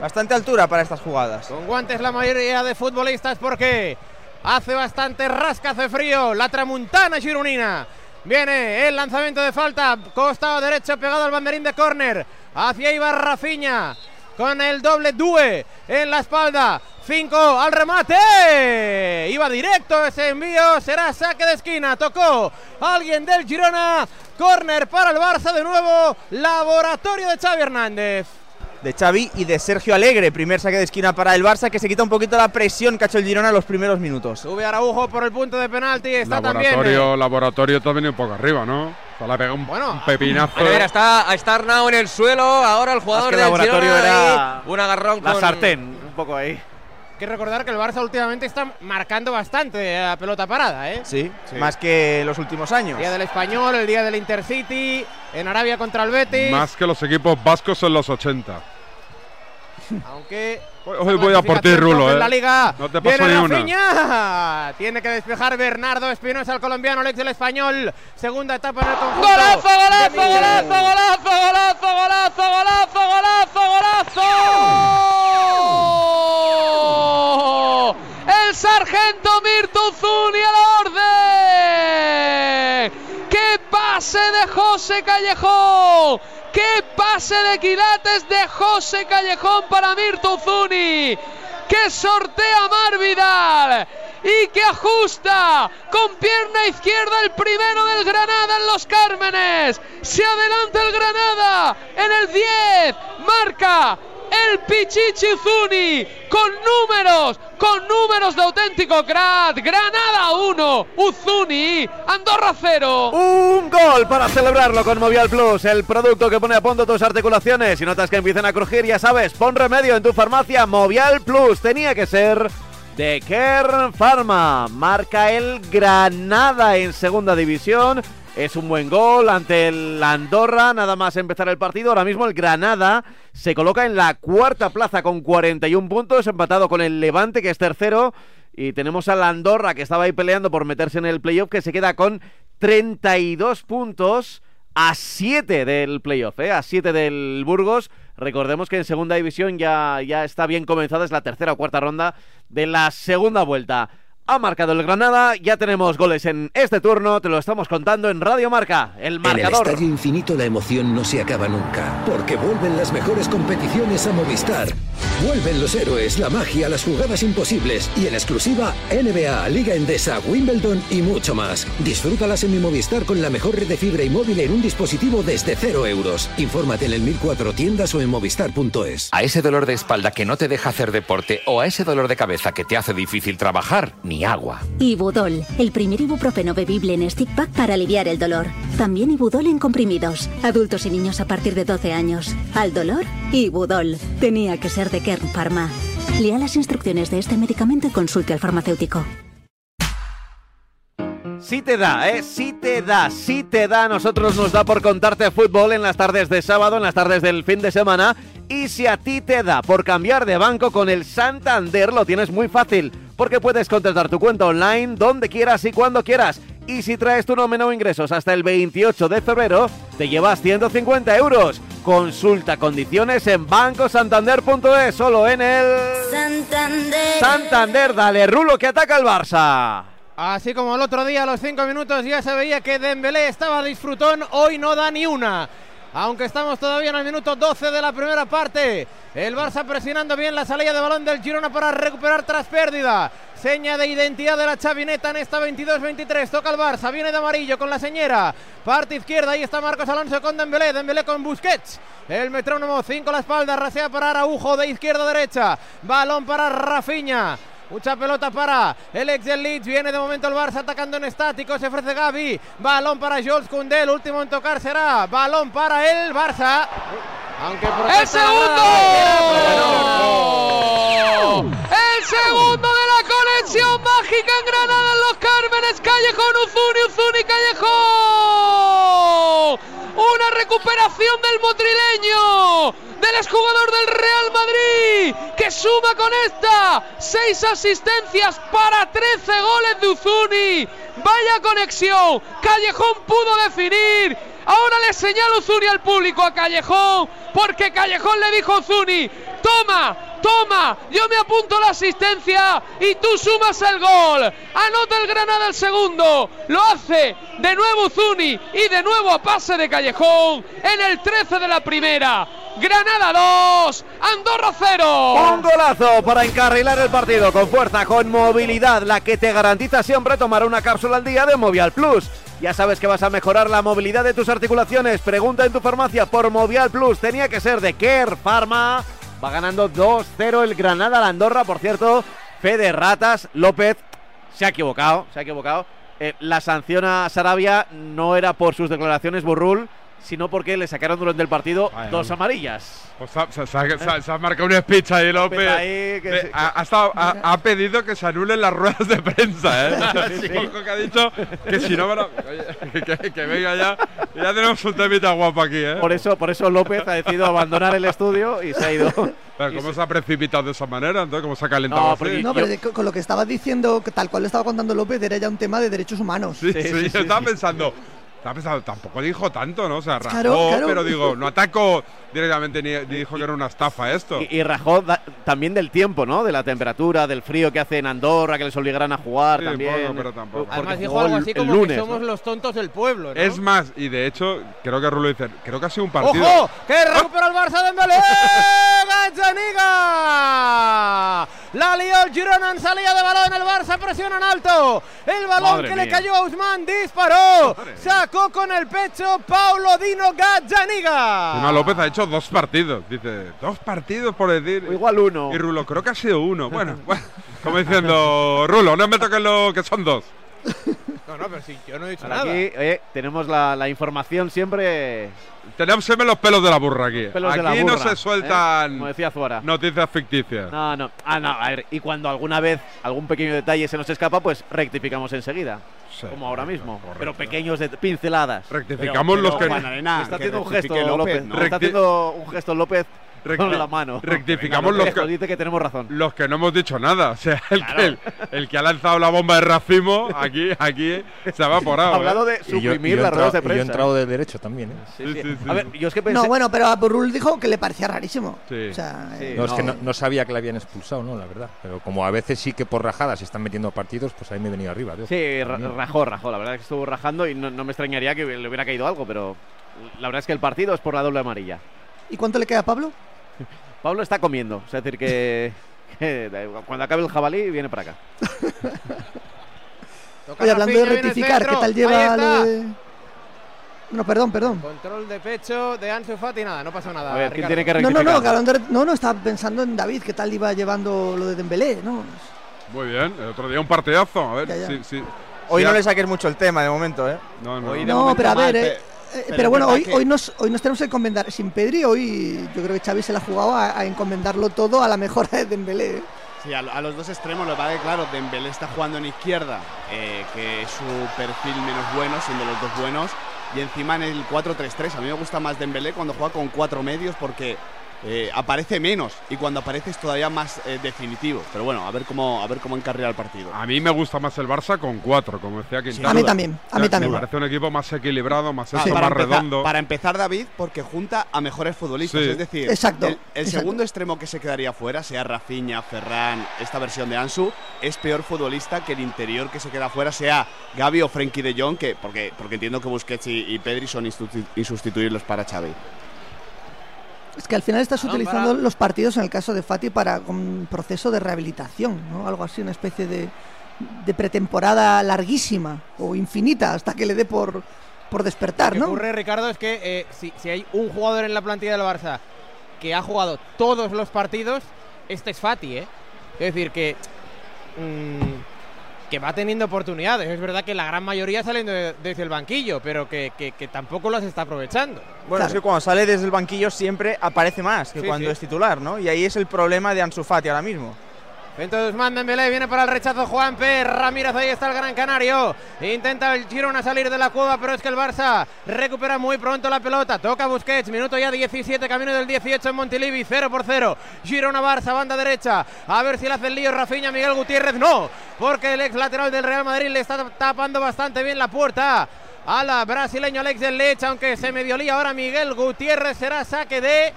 Bastante altura para estas jugadas. Con guantes la mayoría de futbolistas porque hace bastante rasca, hace frío. La tramuntana gironina. Viene el lanzamiento de falta, costado derecho pegado al banderín de córner. Hacia iba Rafinha con el doble due en la espalda. 5 al remate. Iba directo ese envío. Será saque de esquina. Tocó alguien del Girona. Córner para el Barça de nuevo. Laboratorio de Xavi Hernández. de Xavi y de Sergio Alegre. Primer saque de esquina para el Barça que se quita un poquito la presión que ha hecho el Girona en los primeros minutos. Sube Araujo por el punto de penalti. Está también. Laboratorio, laboratorio también un poco arriba, ¿no? Le pega un, Bueno. un pepinazo. A ver, está, está Arnau en el suelo. Ahora el jugador que del laboratorio Girona era ahí, un agarrón La con sartén, un poco ahí. Hay que recordar que el Barça últimamente está marcando bastante a pelota parada, ¿eh? Sí, más que los últimos años. Día del Español, el día del Intercity, en Arabia contra el Betis. Más que los equipos vascos en los 80. Aunque. Hoy voy a por ti, Rulo, En ¿eh? la liga. No te paso Viene ni una. Rafinha. Tiene que despejar Bernardo Espinosa, el colombiano, el ex del español. Segunda etapa en el conjunto. ¡Golazo, golazo, Michel. golazo, golazo, golazo, golazo, golazo, golazo! El sargento Mirtu Zuni al orden. ¡Qué pase de José Callejón! ¡Qué pase de quilates de José Callejón para Mirtu Zuni! ¡Que sortea Mar Vidal! y que ajusta con pierna izquierda el primero del Granada en los Cármenes. Se adelanta el Granada en el 10. Marca el Pichichi Zuni con números, con números de auténtico crack. Granada 1, Uzuni, Andorra 0. Un gol para celebrarlo con Movial Plus, el producto que pone a punto tus articulaciones. Si notas que empiezan a crujir, ya sabes, pon remedio en tu farmacia Movial Plus. Tenía que ser de Kern Pharma. Marca el Granada en segunda división. Es un buen gol ante el Andorra, nada más empezar el partido. Ahora mismo el Granada se coloca en la cuarta plaza con 41 puntos, empatado con el Levante, que es tercero. Y tenemos al Andorra, que estaba ahí peleando por meterse en el playoff, que se queda con 32 puntos a 7 del playoff, ¿eh? a 7 del Burgos. Recordemos que en segunda división ya, ya está bien comenzada, es la tercera o cuarta ronda de la segunda vuelta. Ha marcado el Granada, ya tenemos goles en este turno, te lo estamos contando en Radio Marca, el En el marcador. Estadio Infinito la emoción no se acaba nunca, porque vuelven las mejores competiciones a Movistar. Vuelven los héroes, la magia, las jugadas imposibles y en exclusiva NBA, Liga Endesa, Wimbledon y mucho más. Disfrútalas en mi Movistar con la mejor red de fibra y móvil en un dispositivo desde cero euros. Infórmate en el 1004 tiendas o en movistar.es. A ese dolor de espalda que no te deja hacer deporte o a ese dolor de cabeza que te hace difícil trabajar, ni agua. Ibudol, el primer ibuprofeno bebible en stick pack para aliviar el dolor. También Ibudol en comprimidos. Adultos y niños a partir de 12 años. Al dolor, Ibudol. Tenía que ser de Kern Pharma. Lea las instrucciones de este medicamento y consulte al farmacéutico. Sí te da, ¿eh? Sí te da, sí te da. A nosotros nos da por contarte fútbol en las tardes de sábado, en las tardes del fin de semana. Y si a ti te da por cambiar de banco con el Santander, lo tienes muy fácil. Porque puedes contratar tu cuenta online donde quieras y cuando quieras. Y si traes tu nómina o ingresos hasta el 28 de febrero, te llevas 150 euros. Consulta condiciones en bancosantander.es, solo en el Santander. Santander. Dale, Rulo, que ataca el Barça. Así como el otro día a los cinco minutos ya se veía que Dembélé estaba disfrutón, hoy no da ni una. Aunque estamos todavía en el minuto 12 de la primera parte. El Barça presionando bien la salida de balón del Girona para recuperar tras pérdida. Seña de identidad de la chavineta en esta 22-23. Toca el Barça, viene de amarillo con la señera. Parte izquierda, ahí está Marcos Alonso con Dembélé. Dembélé con Busquets. El metrónomo 5 la espalda, rasea para Araujo de izquierda a derecha. Balón para Rafinha. Mucha pelota para el ex del Leeds. Viene de momento el Barça atacando en estático. Se ofrece Gaby. Balón para Jules Koundé. El último en tocar será. Balón para el Barça. Aunque ¡El segundo! grada. ¡El segundo de la conexión mágica en Granada en los Cármenes! Callejón, Uzuni, Uzuni, Callejón. Una recuperación del motrileño, del exjugador del Real Madrid, que suma con esta seis asistencias para 13 goles de Uzuni. Vaya conexión, Callejón pudo definir. Ahora le señala Uzuni al público a Callejón, porque Callejón le dijo a Uzuni, toma, toma, yo me apunto la asistencia y tú sumas el gol. Anota el Granada el segundo, lo hace de nuevo Uzuni y de nuevo a pase de Callejón en el 13 de la primera. Granada 2, Andorra 0. Un golazo para encarrilar el partido con fuerza, con movilidad, la que te garantiza siempre tomar una cápsula al día de Movial Plus. Ya sabes que vas a mejorar la movilidad de tus articulaciones. Pregunta en tu farmacia por Movial Plus. Tenía que ser de Care Pharma. Va ganando 2-0 el Granada la Andorra. Por cierto, Fede Ratas López se ha equivocado. Se ha equivocado. Eh, la sanción a Sarabia no era por sus declaraciones burrul, sino porque le sacaron durante el partido Vaya, dos amarillas. Pues se, se ha- se se ha marcado un speech ahí, López. Ahí que ha, ha estado- ha- ha pedido que se anulen las ruedas de prensa, ¿eh? Sí, sí. Ojo que ha dicho que si no van a- Oye, que, que venga ya. Ya tenemos un temita guapo aquí, ¿eh? Por eso, por eso López ha decidido abandonar el estudio y se ha ido. Pero ¿cómo se ha precipitado de esa manera? Entonces, ¿cómo se ha calentado No, así? No, pero de- con lo que estaba diciendo, que tal cual lo estaba contando López, era ya un tema de derechos humanos. Sí, sí, yo estaba pensando. Tampoco dijo tanto, ¿no? O sea, rajó, Claro, claro. pero digo, no atacó directamente ni, ni dijo que era una estafa esto. Y, y rajó da- también del tiempo, ¿no? De la temperatura, del frío que hace en Andorra, que les obligarán a jugar Sí, también. poco, pero tampoco. Porque Además dijo algo así como lunes, que somos ¿no? los tontos del pueblo, ¿no? Es más, y de hecho, creo que Rulo dice, creo que ha sido un partido. ¡Ojo! ¡Que recupera el Barça Dembélé! ¡Gazzaniga! La lió el Girona en salida de balón, el Barça presiona en alto. El balón Madre que le cayó a Usman disparó. Sacó con el pecho Paulo Dino Gazzaniga. Encima López ha hecho dos partidos. Dice, dos partidos por decir. igual uno. Y Rulo, creo que ha sido uno. Bueno, bueno, como diciendo, Rulo, no me toques lo que son dos. No, no, pero sí, yo no he dicho Ahora nada. Aquí oye, tenemos la, la información siempre. Tenemos siempre los pelos de la burra aquí. Pelos aquí de la no burra, se ¿eh? sueltan Como decía Zuara. noticias ficticias. No, no. Ah, no. A ver, y cuando alguna vez algún pequeño detalle se nos escapa, pues rectificamos enseguida. Sí, como ahora mismo. Pero pequeños de pinceladas. Rectificamos los que- Juan Arena, está que haciendo un gesto López. López, ¿no? Está haciendo un gesto López con la mano. rectificamos Venga, los que- dice que tenemos razón. Los que no hemos dicho nada. O sea, el, que, el, el que ha lanzado la bomba de racimo, aquí, aquí se ha evaporado. Ha hablado ¿eh? de suprimir las ruedas de Y yo he prensa. entrado de derecho también, ¿eh? Sí, sí. A ver, yo es que pensé. No, bueno, pero a Burrul dijo que le parecía rarísimo. Sí. O sea, eh, No, es que no, no sabía que le habían expulsado, ¿no? La verdad. Pero como a veces sí que por rajadas se están metiendo partidos, pues ahí me he venido arriba. tío. Sí, rajó, rajó. La verdad es que estuvo rajando y no, no me extrañaría que le hubiera caído algo, pero la verdad es que el partido es por la doble amarilla. ¿Y cuánto le queda a Pablo? Pablo está comiendo, es decir, que, cuando acabe el jabalí viene para acá. Oye, hablando de el rectificar, ¿qué tal lleva de.? No, perdón, perdón. Control de pecho de Ansu Fati, nada, no pasa nada. A ver, ¿quién tiene que No, no, rectificar? no, que hablando de- no, no, estaba pensando en David, ¿qué tal iba llevando lo de Dembélé? ¿no? Muy bien. El otro día un partidazo. A ver, Ya, ya. sí, sí. Hoy Sí, no ha- le saques mucho el tema de momento, ¿eh? No, no. Hoy de No, momento pero a mal, ver, eh, eh, pero bueno, hoy, que- hoy, nos, hoy nos tenemos que encomendar, sin Pedri, hoy yo creo que Xavi se la ha jugado a, a encomendarlo todo a la mejora de Dembélé. ¿eh? Sí, a, a los dos extremos, lo que pasa es que, claro, Dembélé está jugando en izquierda, eh, que es su perfil menos bueno, siendo los dos buenos, y encima en el 4-3-3. A mí me gusta más Dembélé cuando juega con cuatro medios porque eh, aparece menos y cuando aparece es todavía más eh, definitivo. Pero bueno, a ver cómo a ver cómo encarrila el partido. A mí me gusta más el Barça con cuatro, como decía Quintana. A mí también, a mí Me también. parece un equipo más equilibrado, más Ah, eso, para, más empezar, redondo. para empezar, David, porque junta a mejores futbolistas. Sí. Es decir, Exacto, el, el exacto. segundo extremo que se quedaría fuera, sea Rafinha, Ferran, esta versión de Ansu, es peor futbolista que el interior que se queda fuera, sea Gaby o Frenkie de Jong, que, porque, porque entiendo que Busquets y, y Pedri son insusti- insustituibles para Xavi. Es que al final estás No, utilizando para- los partidos en el caso de Fati para un proceso de rehabilitación, ¿no? Algo así, una especie de, de pretemporada larguísima o infinita hasta que le dé por, por despertar, Lo que ¿no? ocurre, Ricardo, es que eh, si, si hay un jugador en la plantilla del Barça que ha jugado todos los partidos, este es Fati, ¿eh? Es decir, que. mm, que va teniendo oportunidades. Es verdad que la gran mayoría salen de- desde el banquillo, pero que, que- que tampoco las está aprovechando. Bueno, Claro. es que cuando sale desde el banquillo siempre aparece más que Sí, cuando sí. es titular, ¿no? Y ahí es el problema de Ansu Fati ahora mismo. Centro de Usman viene para el rechazo Juan P. Ramírez, ahí está el Gran Canario. Intenta el Girona salir de la cueva, pero es que el Barça recupera muy pronto la pelota. Toca Busquets, minuto ya 17, camino del 18 en Montilivi, 0 por 0. Girona Barça, banda derecha. A ver si le hace el lío Rafinha, Miguel Gutiérrez. No, porque el ex lateral del Real Madrid le está tapando bastante bien la puerta. A la brasileño Alex del Leche, aunque se medio lía ahora Miguel Gutiérrez, será saque de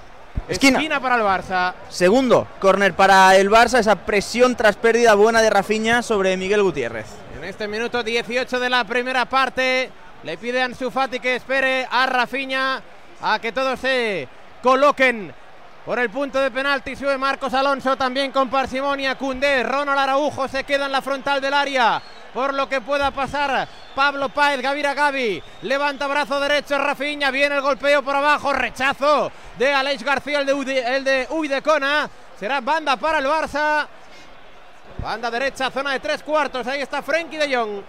Esquina. esquina para el Barça. Segundo, córner para el Barça, esa presión tras pérdida buena de Rafinha sobre Miguel Gutiérrez. En este minuto 18 de la primera parte, le pide a Ansu Fati que espere a Rafinha a que todos se coloquen por el punto de penalti. Sube Marcos Alonso también con parsimonia. Cundé, Ronald Araujo se queda en la frontal del área por lo que pueda pasar. Pablo Páez, Gavira Gavi, levanta brazo derecho, Rafiña, viene el golpeo por abajo, rechazo de Aleix García, el de, Ude- el de. Será banda para el Barça. Banda derecha, zona de tres cuartos. Ahí está Frenkie de Jong.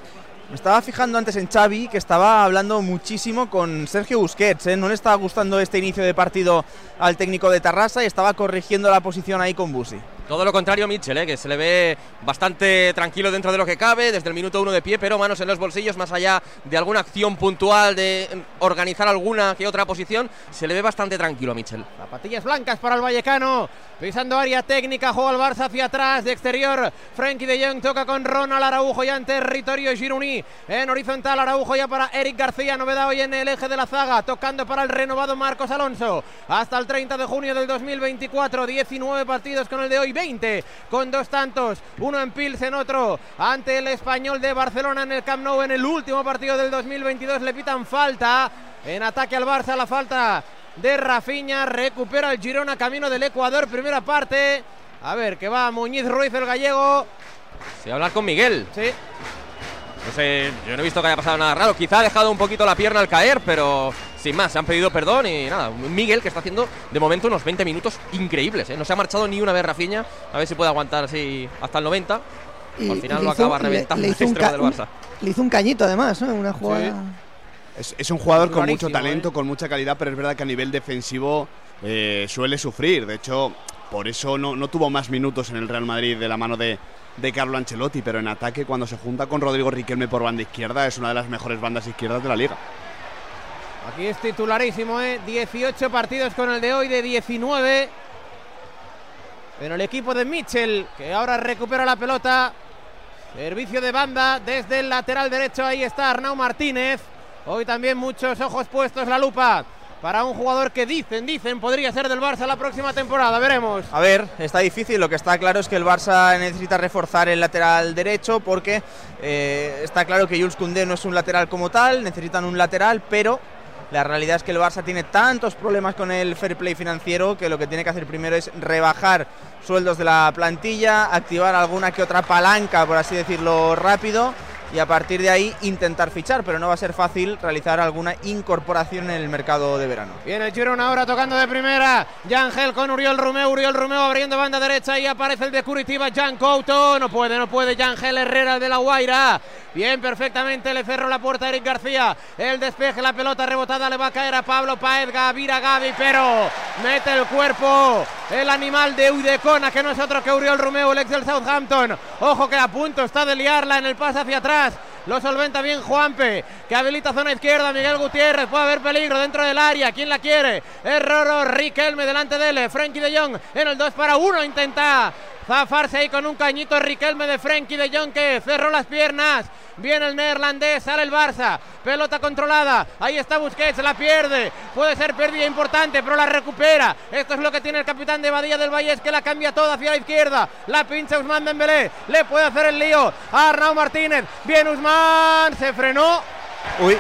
Me estaba fijando antes en Xavi, que estaba hablando muchísimo con Sergio Busquets. ¿eh? No le estaba gustando este inicio de partido al técnico de Tarrasa y estaba corrigiendo la posición ahí con Busi. Todo lo contrario Mitchell, ¿eh? que se le ve bastante tranquilo dentro de lo que cabe, desde el minuto uno de pie, pero manos en los bolsillos, más allá de alguna acción puntual, de organizar alguna que otra posición, se le ve bastante tranquilo a Mitchell. Zapatillas blancas para el Vallecano. Pisando área técnica, juega el Barça hacia atrás, de exterior. Frenkie de Jong toca con Ronald Araujo ya en territorio Gironí. En horizontal, Araujo ya para Eric García. Novedad hoy en el eje de la zaga. Tocando para el renovado Marcos Alonso. Hasta el 30 de junio del 2024. 19 partidos con el de hoy. 20 con dos tantos. Uno en Pilsen, otro ante el español de Barcelona en el Camp Nou. En el último partido del 2022 le pitan falta. En ataque al Barça, la falta de Rafiña. Recupera el Girona camino del Ecuador. Primera parte. A ver, que va Muñiz Ruiz, el gallego. Se va a hablar con Miguel. Sí. No sé, yo no he visto que haya pasado nada raro. Quizá ha dejado un poquito la pierna al caer, pero sin más, se han pedido perdón y nada. Miguel que está haciendo de momento unos 20 minutos increíbles. ¿eh? No se ha marchado ni una vez Rafiña. A ver si puede aguantar así hasta el 90. Y- Al final lo acaba reventando le el hizo extremo del un- Barça. Le hizo un cañito además, ¿no? Una jugada. Es, es un jugador con mucho talento, ¿eh? con mucha calidad, pero es verdad que a nivel defensivo eh, suele sufrir. De hecho, por eso no, no tuvo más minutos en el Real Madrid de la mano de, de Carlo Ancelotti, pero en ataque cuando se junta con Rodrigo Riquelme por banda izquierda es una de las mejores bandas izquierdas de la liga. Aquí es titularísimo, ¿eh? 18 partidos con el de hoy de 19. En el equipo de Mitchell, que ahora recupera la pelota. Servicio de banda desde el lateral derecho. Ahí está Arnau Martínez. Hoy también muchos ojos puestos, la lupa. Para un jugador que dicen, dicen, podría ser del Barça la próxima temporada. Veremos. A ver, está difícil. Lo que está claro es que el Barça necesita reforzar el lateral derecho porque eh, está claro que Jules Koundé no es un lateral como tal, necesitan un lateral, pero la realidad es que el Barça tiene tantos problemas con el fair play financiero que lo que tiene que hacer primero es rebajar sueldos de la plantilla, activar alguna que otra palanca, por así decirlo, rápido. Y a partir de ahí intentar fichar, pero no va a ser fácil realizar alguna incorporación en el mercado de verano. Viene el Girona ahora tocando de primera. Yangel con Uriol Romeo. Uriol Romeo abriendo banda derecha y aparece el de Curitiba. Jan Couto. No puede, no puede. Yangel Herrera de la Guaira. Bien, perfectamente. Le cerró la puerta a Eric García. El despeje, la pelota rebotada le va a caer a Pablo Paez. Gavira Gavi, pero mete el cuerpo. El animal de Udecona, que no es otro que Uriol Romeo, el ex del Southampton. Ojo que a punto está de liarla en el pase hacia atrás. Lo solventa bien Juanpe, que habilita zona izquierda. Miguel Gutiérrez, puede haber peligro dentro del área. ¿Quién la quiere? Erroro, Riquelme delante de él. Frenkie de Jong en el 2 para 1. Intenta zafarse ahí con un cañito Riquelme de Frenkie de Jong que cerró las piernas. Viene el neerlandés, sale el Barça. Pelota controlada. Ahí está Busquets, la pierde. Puede ser pérdida importante, pero la recupera. Esto es lo que tiene el capitán de Badía del Valle, es que la cambia toda hacia la izquierda. La pincha Usman Dembélé. Le puede hacer el lío a Arnau Martínez. Bien Usman, se frenó. Uy,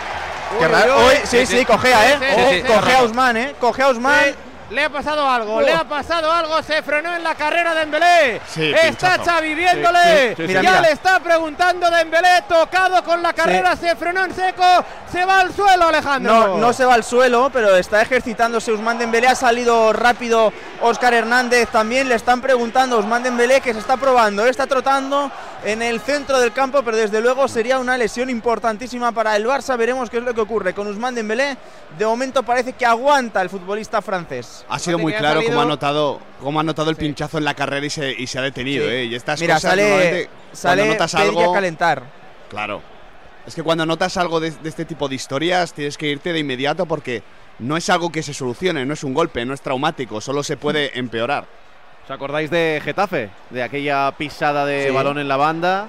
qué Uy, raro. uy, sí, sí, cogea, ¿eh? Coge a Usman, ¿eh? Coge a Usman. Le ha pasado algo, Oh. le ha pasado algo, se frenó en la carrera de Dembélé. Sí, está pinchazo. Xavi viéndole. Sí, sí, sí, ya mira. le está preguntando Dembélé, tocado con la carrera, se frenó en seco, se va al suelo Alejandro. No, no se va al suelo, pero está ejercitándose Usman Dembélé. Ha salido rápido Óscar Hernández también. Le están preguntando a Usman Dembélé que se está probando. Está trotando en el centro del campo, pero desde luego sería una lesión importantísima para el Barça. Veremos qué es lo que ocurre con Usman Dembélé. De momento parece que aguanta el futbolista francés. Ha sido muy claro cómo ha notado, cómo ha notado el pinchazo en la carrera y se, y se ha detenido. Sí. ¿eh? Y estas Mira, cosas sale, sale cuando notas Pedri a algo, calentar. Claro. Es que cuando notas algo de, de este tipo de historias tienes que irte de inmediato porque no es algo que se solucione, no es un golpe, no es traumático, solo se puede empeorar. ¿Os acordáis de Getafe? De aquella pisada de Sí. balón en la banda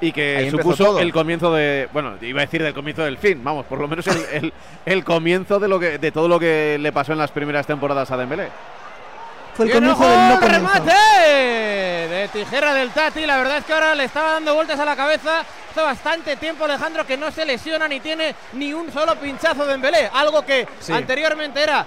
y que supuso todo. el comienzo de. Bueno, iba a decir del comienzo del fin, vamos, por lo menos el, el- el comienzo de, lo que, de todo lo que le pasó en las primeras temporadas a Dembélé. Fue el comienzo ojo, del no el comienzo. remate de tijera del Tati. La verdad es que ahora le estaba dando vueltas a la cabeza. Hace bastante tiempo Alejandro que no se lesiona ni tiene ni un solo pinchazo de Embelé. Algo que Sí. anteriormente era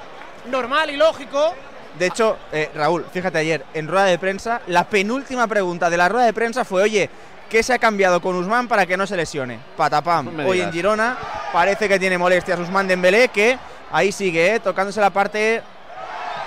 normal y lógico. De hecho, eh, Raúl, fíjate ayer en rueda de prensa, la penúltima pregunta de la rueda de prensa fue, oye, ¿Qué se ha cambiado con Usman para que no se lesione? Patapam. No Hoy en Girona parece que tiene molestias Usman Dembélé, que ahí sigue, ¿eh? tocándose la parte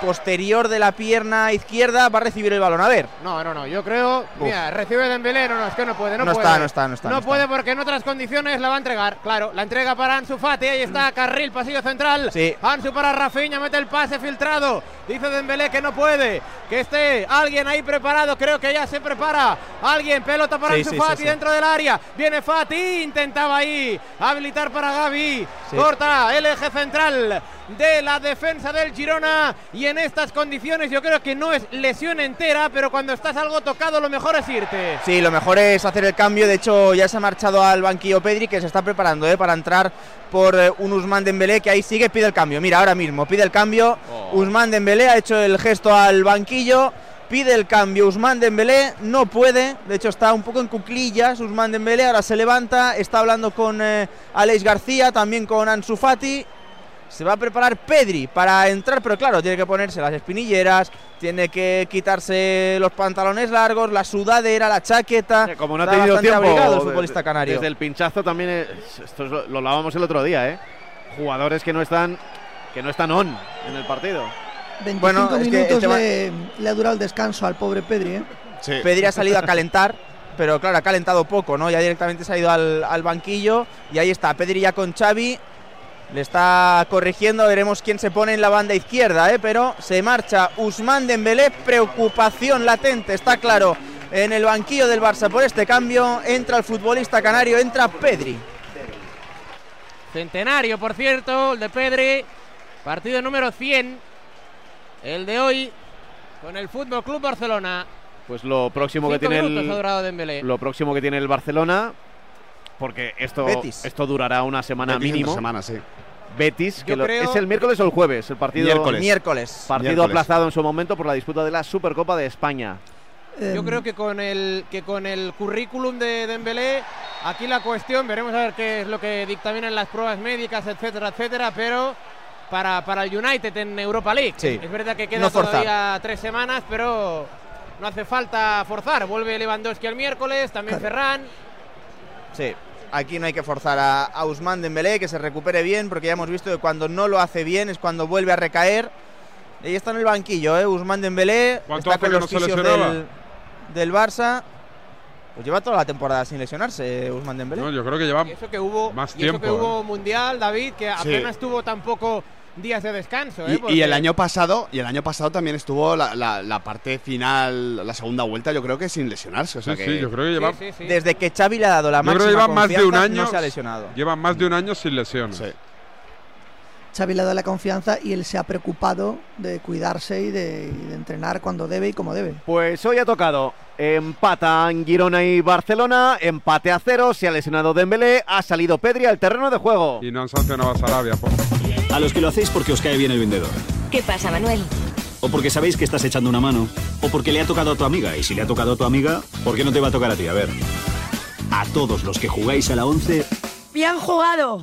posterior de la pierna izquierda. Va a recibir el balón. A ver. No, no, no, yo creo. Mira, recibe Dembélé, no, no, es que no puede, no, No puede. está, no está, no está, no está. puede porque en otras condiciones la va a entregar. Claro, la entrega para Ansu Fati, ahí está, carril, pasillo central. Sí. Ansu para Rafinha, mete el pase filtrado. Dice Dembélé que no puede, que esté alguien ahí preparado, creo que ya se prepara. Alguien, pelota para Sí, Ansu sí, Fati sí, dentro del área. Viene Fati, intentaba ahí habilitar para Gaby. Corta el eje central de la defensa del Girona y en estas condiciones yo creo que no es lesión entera, pero cuando estás algo tocado lo mejor es irte. Sí, lo mejor es hacer el cambio. De hecho, ya se ha marchado al banquillo Pedri, que se está preparando ¿eh? para entrar por eh, un Usman Dembélé, que ahí sigue, pide el cambio. Mira, ahora mismo pide el cambio. Usman Dembélé ha hecho el gesto al banquillo. Pide el cambio Usman Dembélé, no puede, de hecho está un poco en cuclillas Usman Dembélé, ahora se levanta, está hablando con eh, Alex García, también con Ansu Fati, se va a preparar Pedri para entrar, pero claro, tiene que ponerse las espinilleras, tiene que quitarse los pantalones largos, la sudadera, la chaqueta. Como no ha tenido tiempo. abrigado el futbolista canario. Desde el pinchazo también. es- esto es lo, lo hablábamos el otro día, ¿eh? Jugadores que no están. Que no están on en el partido. 25 Bueno, es que minutos el tema- le, le ha durado el descanso al pobre Pedri, ¿eh? Pedri ha salido a calentar, pero claro, ha calentado poco, ¿no? Ya directamente se ha ido al, al banquillo y ahí está, Pedri ya con Xavi. Le está corrigiendo, veremos quién se pone en la banda izquierda, ¿eh? pero se marcha Usman Dembélé, preocupación latente, está claro, en el banquillo del Barça por este cambio, entra el futbolista canario, entra Pedri. Centenario, por cierto, el de Pedri. Partido número 100. El de hoy con el Fútbol Club Barcelona. Pues lo próximo que tiene el. Lo próximo que tiene el Barcelona. Porque esto, Betis. esto durará una semana Betis mínimo. entre semana, sí. Betis, que lo- creo- es el miércoles o el jueves, el partido. Miércoles. Miércoles. Partido Miércoles. aplazado en su momento por la disputa de la Supercopa de España. Yo creo que con el que con el currículum de Dembélé, aquí la cuestión, veremos a ver qué es lo que dictaminan las pruebas médicas, etcétera, etcétera, pero para, para el United en Europa League. Sí. Es verdad que queda No todavía tres semanas, pero no hace falta forzar. Vuelve Lewandowski el miércoles, también Ferran. Sí, aquí no hay que forzar a, a Usman Dembélé que se recupere bien, porque ya hemos visto que cuando no lo hace bien es cuando vuelve a recaer. Y ahí está en el banquillo, ¿eh? Usman Dembélé ¿Cuánto está hace con que los no del, del Barça. Pues lleva toda la temporada sin lesionarse, Usman Dembélé. No, yo creo que lleva Y eso que hubo, más y eso tiempo. que hubo ¿eh? mundial, David, que Sí. apenas tuvo tampoco días de descanso. ¿eh? Y, y el año pasado, y el año pasado también estuvo la, la- la parte final, la segunda vuelta, yo creo que sin lesionarse. O sea Sí, que sí, yo creo que lleva, Sí, sí, sí. Desde que Xavi le ha dado la yo creo que lleva más de un año. no se ha lesionado. Lleva más de un año sin lesiones. Xavi le ha dado la confianza y él se ha preocupado de cuidarse y de, y de entrenar cuando debe y como debe. Pues hoy ha tocado empatan Girona y Barcelona, empate a cero, se ha lesionado Dembélé, ha salido Pedri al terreno de juego. Y no han sancionado a Sarabia. po- A los que lo hacéis porque os cae bien el vendedor. ¿Qué pasa, Manuel? O porque sabéis que estás echando una mano. O porque le ha tocado a tu amiga. Y si le ha tocado a tu amiga, ¿por qué no te va a tocar a ti? A ver. A todos los que jugáis a la 11, ¡Bien jugado!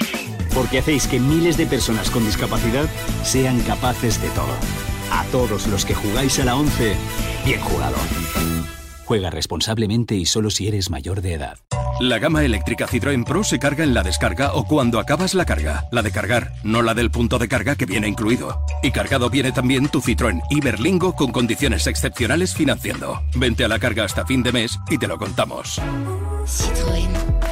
porque hacéis que miles de personas con discapacidad sean capaces de todo. A todos los que jugáis a la 11, bien jugado. Juega responsablemente y solo si eres mayor de edad. La gama eléctrica Citroën Pro se carga en la descarga o cuando acabas la carga. La de cargar, no la del punto de carga que viene incluido. Y cargado viene también tu Citroën Iberlingo con condiciones excepcionales financiando. Vente a la carga hasta fin de mes y te lo contamos. Citroën.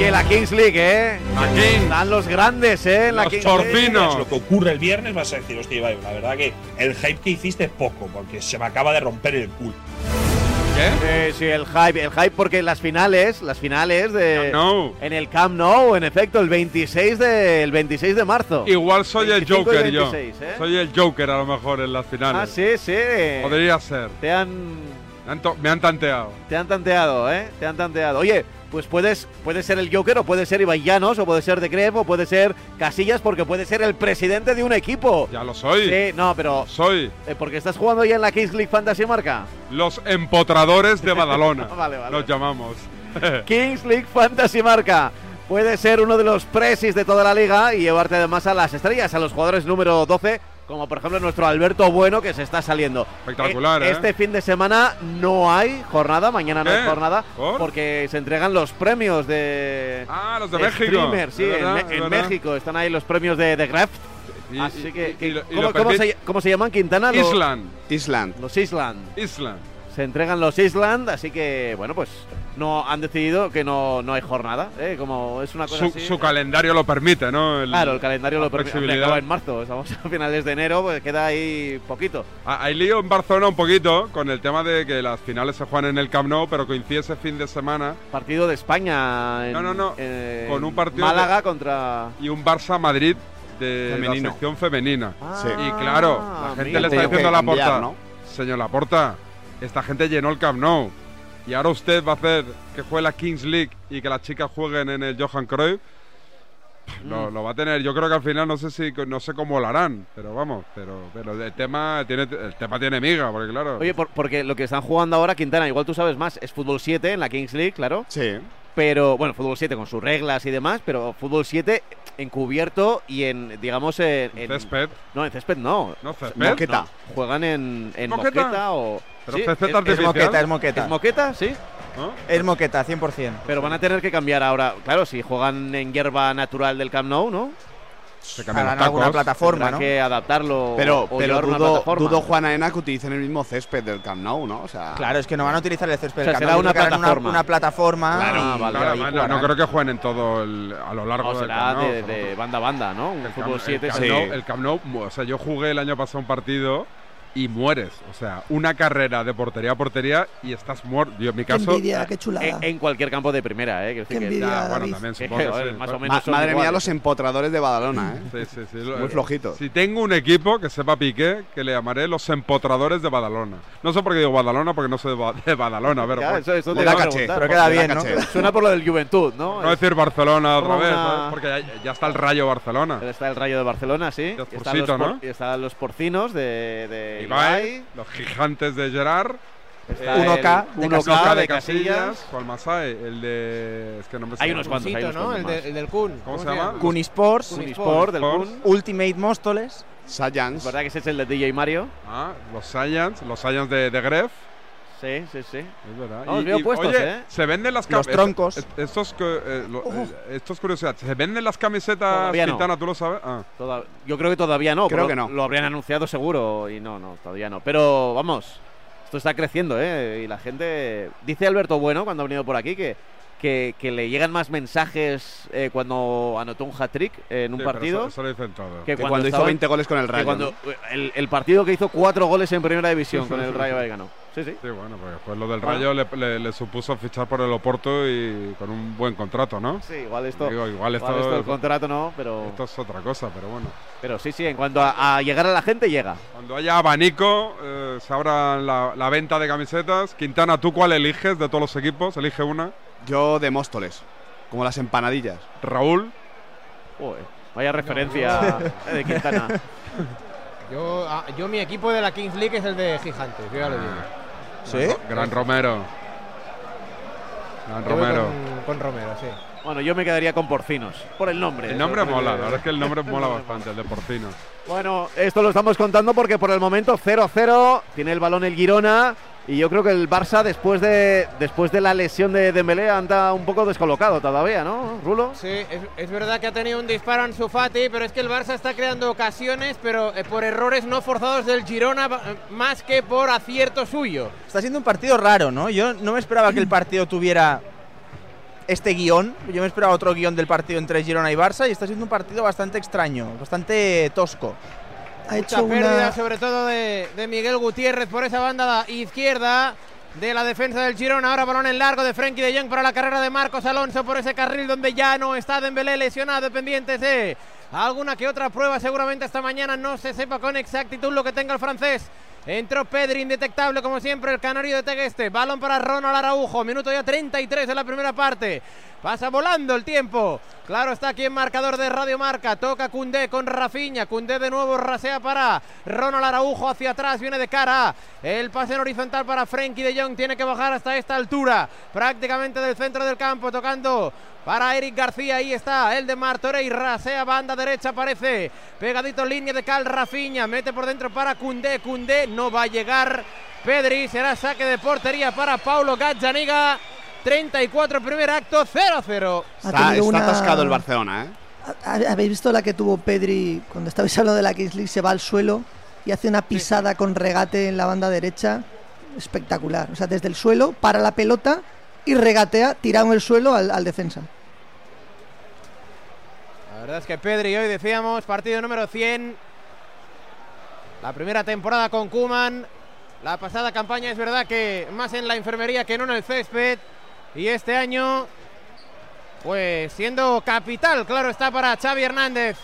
Oye, la Kings League, ¿eh? Aquí. Están los grandes, ¿eh? En la Los Kings chorcinos. Lo que ocurre el viernes vas a decir, hostia, Ibai, la verdad que el hype que hiciste es poco, porque se me acaba de romper el culo. Eh, sí, el hype, el hype porque las finales, las finales de No. en el Camp Nou, en efecto, el 26 de el 26 de marzo. Igual soy el 25 y Joker yo. 26, ¿eh? Soy el Joker a lo mejor en las finales. Ah, sí, sí. Podría ser. Te han Me han, to- me han tanteado. te han tanteado, ¿eh? Te han tanteado. Oye, pues puedes, puede ser el Joker o puede ser Ibai Llanos o puede ser De Gref o puede ser Casillas porque puede ser el presidente de un equipo. Ya lo soy. Sí, no, pero Soy eh, porque estás jugando ya en la Kings League Fantasy Marca. los empotradores de Badalona. Vale, vale. Los llamamos. Kings League Fantasy Marca. Puede ser uno de los presis de toda la liga y llevarte además a las estrellas, a los jugadores número 12, como por ejemplo nuestro Alberto Bueno que se está saliendo. Espectacular, Eh, ¿eh? Este fin de semana no hay jornada, mañana no ¿Qué? hay jornada, ¿Por? porque se entregan los premios de. Ah, los de México. streamer, sí, en. México están ahí los premios de, de Gref. Y- Así que, y- que- y lo- y ¿cómo, se, cómo se llaman Quintana? Los- Island. Island. Los Island. Island. Se entregan los Island, así que, bueno, pues no han decidido que no, no hay jornada, ¿eh? Como es una cosa Su, así. su calendario lo permite, ¿no? El- Claro, el calendario lo permite. Acaba en marzo, estamos a finales de enero, pues queda ahí poquito. Ah, Hay lío en Barcelona un poquito con el tema de que las finales se juegan en el Camp Nou, pero coincide ese fin de semana Partido de España. En, No, no, no. en Con un partido Málaga de- contra. y un Barça-Madrid de Femenino. la sección femenina. Ah, Sí. Y claro, la gente amigo. le está diciendo a la porta, ¿no? señor Laporta, esta gente llenó el Camp Nou. Y ahora usted va a hacer que juegue la Kings League y que las chicas jueguen en el Johan Cruyff. Lo, lo va a tener. Yo creo que al final no sé si no sé cómo lo harán, pero vamos, pero pero el tema tiene el tema tiene miga, porque claro. Oye, por- porque lo que están jugando ahora, Quintana, igual tú sabes más, es fútbol 7 en la Kings League, claro. Sí. Pero, bueno, fútbol 7 con sus reglas y demás, pero fútbol 7 encubierto y en, digamos, en. en- césped. No, en césped no. No, césped. Moqueta. No, juegan en, en ¿Moqueta? moqueta o. Pero Sí, césped es- moqueta, es moqueta. ¿Es moqueta? Sí. ¿no? Es moqueta, 100%. Pero van a tener que cambiar ahora. Claro, si juegan en hierba natural del Camp Nou, ¿no? Se cambian los alguna tacos. plataforma, ¿no? que adaptarlo. Pero, o pero una dudo, plataforma. dudo Juan Aena que utilicen el mismo césped del Camp Nou, ¿no? O sea, Claro, es que no van a utilizar el césped. O sea, del será Camp Nou, una sino que harán plataforma. Una, plataforma. Claro, y- ah, vale, Claro, no, no creo que jueguen en todo el, a lo largo No, del será Camp Nou, de, de banda a banda, ¿no? Un El fútbol Camp- 7 el Camp sí. Nou- el Camp Nou, o sea, yo jugué el año pasado un partido y mueres. O sea, una carrera de portería a portería y estás muerto. Yo, en mi Qué caso. envidia, qué chulada. En, en cualquier campo de primera, ¿eh? Que- bueno, también supongo que sí. más o menos ma- madre mía, los empotradores de Badalona, ¿eh? Sí, sí, sí. Muy flojitos. Si tengo un equipo que sepa Piqué, que le llamaré los empotradores de Badalona. No sé por qué digo Badalona, porque no soy de, Ba- de Badalona, pero Ya, por- eso, eso te Le iba da a caché, preguntar, pero porque queda bien, ¿no? caché. Suena por lo del Juventud, ¿no? no decir Barcelona otra vez, una- porque ya, ya está el Rayo Barcelona. Está el Rayo de Barcelona, sí. Y están, los ¿no? y están los porcinos de, de Ibai, Ibai. los gigantes de Gerard. Está Uno el K de 1K Casillas, de Casillas. ¿Cuál más hay? El de. Es que no me Hay unos cuantos, hay unos ¿no? El, de- el del Kun. ¿Cómo se llama? Kunisports, Unisport, del Unisport. Kun. Ultimate Móstoles. Saiyans. Verdad que ese es el de DJ Mario. Ah, los Science, los Science de, de Gref. Sí, sí, sí. Es verdad. Vamos, bien puestos, oye, ¿eh? se venden las Los cam- troncos. est- Estos, que- eh, lo- Ojo. eh, esto es curiosidad. ¿Se venden las camisetas Todavía no. ¿Tú lo sabes? Ah. Toda- Yo creo que todavía no. Creo que no. Lo habrían anunciado seguro y no, no, todavía no. Pero vamos, esto está creciendo, ¿eh? Y la gente. Dice Alberto Bueno, cuando ha venido por aquí, que, que, que le llegan más mensajes eh, cuando anotó un hat-trick en un Sí, partido. Eso, eso todo. que Que cuando hizo estaban- 20 goles con el que Rayo. cuando, ¿no? el, el partido que hizo cuatro goles en primera división con el Rayo Vallecano. Sí, sí. Sí, bueno, pues después lo del Bueno. Rayo le, le- le supuso fichar por el Oporto y con un buen contrato, ¿no? Sí, igual esto. Digo, igual esto, igual esto el contrato no, pero. esto es otra cosa, pero bueno. Pero sí, sí, en cuanto a, a llegar a la gente, llega. Cuando haya abanico, eh, se abra la, la venta de camisetas. Quintana, ¿tú cuál eliges de todos los equipos? Elige una. Yo de Móstoles. Como las empanadillas. Raúl. Joder, vaya referencia de Quintana. Yo, ah, yo, mi equipo de la Kings League es el de Gigantes, yo ya lo digo. ¿Sí? Gran Romero. Gran Yo voy Romero. Con, con Romero, sí. Bueno, yo me quedaría con Porcinos, por el nombre. El nombre mola, la verdad es que el nombre mola bastante, el de Porcino. Bueno, esto lo estamos contando porque por el momento 0-0, tiene el balón el Girona y yo creo que el Barça después de después de la lesión de Dembélé anda un poco descolocado todavía, ¿no, Rulo? Sí, es, es verdad que ha tenido un disparo en Fati, pero es que el Barça está creando ocasiones, pero eh, por errores no forzados del Girona, eh, más que por acierto suyo. Está siendo un partido raro, ¿no? Yo no me esperaba que el partido tuviera este guion. Yo me esperaba otro guion del partido entre Girona y Barça y está siendo un partido bastante extraño, bastante tosco. Ha Mucha hecho pérdida, una. sobre todo de, de Miguel Gutiérrez por esa banda izquierda de la defensa del Girona. Ahora balón en largo de Frenkie de Jong para la carrera de Marcos Alonso por ese carril donde ya no está Dembélé lesionado, pendientes de alguna que otra prueba. Seguramente esta mañana no se sepa con exactitud lo que tenga el francés Entró Pedri, indetectable como siempre, el canario de Tegueste. Balón para Ronald Araujo. Minuto ya 33 en la primera parte. Pasa volando el tiempo. Claro está aquí en marcador de Radio Marca. Toca Cundé con Rafiña. Cundé de nuevo rasea para Ronald Araujo hacia atrás. Viene de cara. El pase en horizontal para Frenkie de Jong. Tiene que bajar hasta esta altura. Prácticamente del centro del campo. Tocando para Eric García. Ahí está el de Martorey. Rasea banda derecha. Aparece pegadito en línea de Cal Rafiña. Mete por dentro para Cundé. Cundé no va a llegar. Pedri será saque de portería para Paulo Gazzaniga. 34 primer acto, 0-0. Está, está atascado el Barcelona, ¿eh? ¿Ha- ¿Habéis visto la que tuvo Pedri cuando estabais hablando de la Kings League? Se va al suelo y hace una pisada con regate en la banda derecha. Espectacular. O sea, desde el suelo para la pelota y regatea tirado en el suelo al, al defensa. La verdad es que Pedri hoy decíamos, partido número 100. La primera temporada con Kuman. La pasada campaña es verdad que más en la enfermería que no en el césped. Y este año, pues siendo capital, claro está para Xavi Hernández.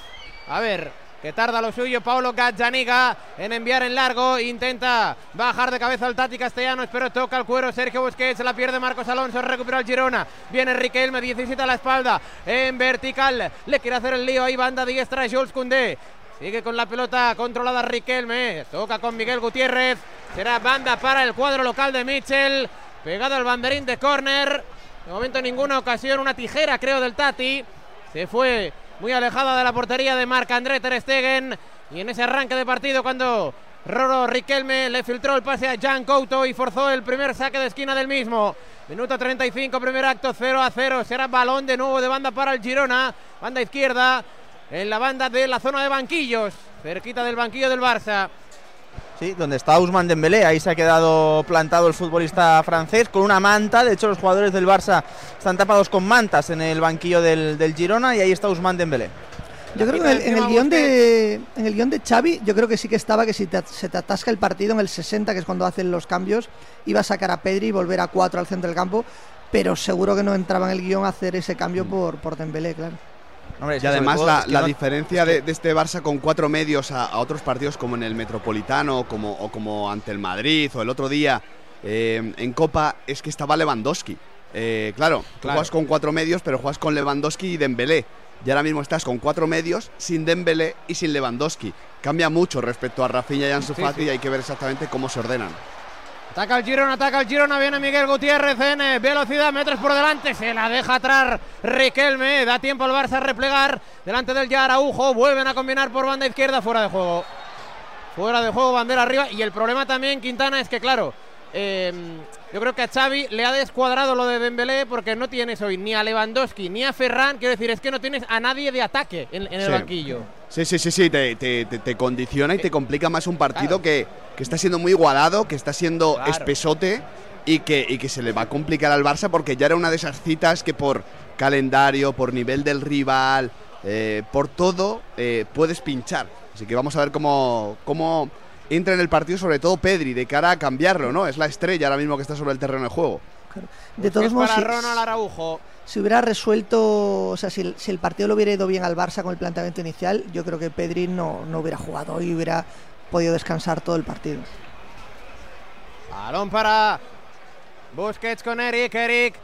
A ver, que tarda lo suyo Paulo Gazzaniga en enviar en largo. Intenta bajar de cabeza al Tati Castellanos, pero toca el cuero Sergio Busquets. La pierde Marcos Alonso, recupera el Girona. Viene Riquelme, 17 a la espalda. En vertical, le quiere hacer el lío ahí, banda diestra, Jules Koundé. Sigue con la pelota controlada Riquelme. Toca con Miguel Gutiérrez. Será banda para el cuadro local de Mitchell. Pegado al banderín de córner. De momento ninguna ocasión. Una tijera, creo, del Tati. Se fue muy alejada de la portería de Marc André Ter Stegen. Y en ese arranque de partido, cuando Roro Riquelme le filtró el pase a Jan Couto y forzó el primer saque de esquina del mismo. Minuto 35, primer acto, 0 a 0. Será balón de nuevo de banda para el Girona. Banda izquierda en la banda de la zona de banquillos, cerquita del banquillo del Barça. Sí, donde está Usman Dembélé, ahí se ha quedado plantado el futbolista francés con una manta. De hecho, los jugadores del Barça están tapados con mantas en el banquillo del, del Girona y ahí está Usman Dembélé. Yo creo que en el, en el guion de en el guion de Xavi, yo creo que sí que estaba que si te- se te atasca el partido en el 60, que es cuando hacen los cambios, iba a sacar a Pedri y volver a 4 al centro del campo, pero seguro que no entraba en el guion a hacer ese cambio por, por Dembélé, claro. Y además la, la diferencia de, de este Barça con cuatro medios a, a otros partidos como en el Metropolitano como, o como ante el Madrid o el otro día eh, en Copa es que estaba Lewandowski. Eh, claro, Claro. juegas con cuatro medios, pero juegas con Lewandowski y Dembélé. Y ahora mismo estás con cuatro medios, sin Dembélé y sin Lewandowski. Cambia mucho respecto a Rafinha y Ansu Sí, Fati sí. y hay que ver exactamente cómo se ordenan. Ataca el Girona, ataca el Girona, viene Miguel Gutiérrez en eh, velocidad, metros por delante, se la deja atrás Riquelme, da tiempo al Barça a replegar, delante del ya Araujo, vuelven a combinar por banda izquierda, fuera de juego. Fuera de juego, bandera arriba, y el problema también, Quintana, es que claro, eh, yo creo que a Xavi le ha descuadrado lo de Dembélé porque no tienes hoy ni a Lewandowski ni a Ferran, quiero decir, es que no tienes a nadie de ataque en, en el Sí. banquillo. Sí, sí, sí, sí, te, te- condiciona y te complica más un partido que, que está siendo muy igualado, que está siendo Claro. espesote y que, y que se le va a complicar al Barça porque ya era una de esas citas que por calendario, por nivel del rival, eh, por todo, eh, puedes pinchar. Así que vamos a ver cómo, cómo entra en el partido, sobre todo Pedri, de cara a cambiarlo, ¿no? Es la estrella ahora mismo que está sobre el terreno de juego. De todos modos, para si, Ronald Araujo. si hubiera resuelto, o sea, si el, si el partido lo hubiera ido bien al Barça con el planteamiento inicial, yo creo que Pedri no, no hubiera jugado y hubiera podido descansar todo el partido. Balón para Busquets con Eric, Eric.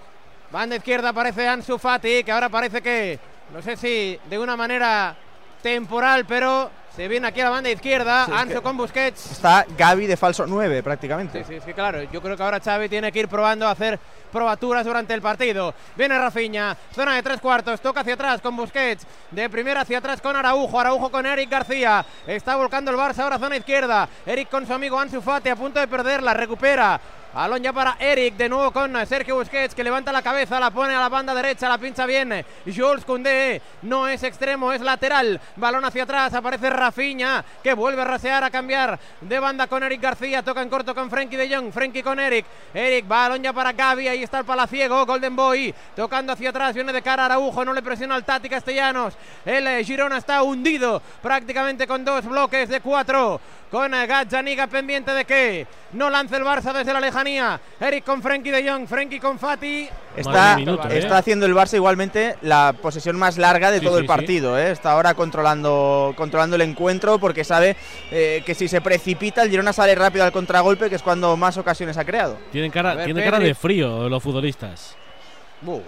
Banda izquierda aparece Ansu Fati, que ahora parece que, no sé si de una manera temporal, pero se viene aquí a la banda izquierda. Sí, es que- con Busquets. Está Gaby de falso 9 prácticamente. Sí, sí, sí, claro. Yo creo que ahora Xavi tiene que ir probando a hacer probaturas durante el partido. Viene Rafinha, zona de tres cuartos, toca hacia atrás con Busquets, de primera hacia atrás con Araujo, Araujo con Eric García. Está volcando el Barça ahora zona izquierda. Eric con su amigo Ansu Fati a punto de perderla, recupera. Balón ya para Eric, de nuevo con Sergio Busquets que levanta la cabeza, la pone a la banda derecha, la pincha bien. Jules Koundé no es extremo, es lateral. Balón hacia atrás, aparece Rafinha que vuelve a rasear a cambiar de banda con Eric García, toca en corto con Frenkie de Jong, Frenkie con Eric. Eric, balón ya para Gaby, ahí está el palaciego, Golden Boy, tocando hacia atrás, viene de cara a Araujo, no le presiona al Tati Castellanos. El eh, Girona está hundido prácticamente con dos bloques de cuatro. Con Gazzaniga pendiente de que no lance el Barça desde la lejanía. Eric con Frenkie de Jong, Frenkie con Fati. Está, minuto, ¿eh? está haciendo el Barça igualmente la posesión más larga de Sí, todo sí, el partido. ¿eh? Está ahora controlando, controlando el encuentro porque sabe eh, que si se precipita el Girona sale rápido al contragolpe, que es cuando más ocasiones ha creado. Tienen cara, ver, tienen cara de frío los futbolistas.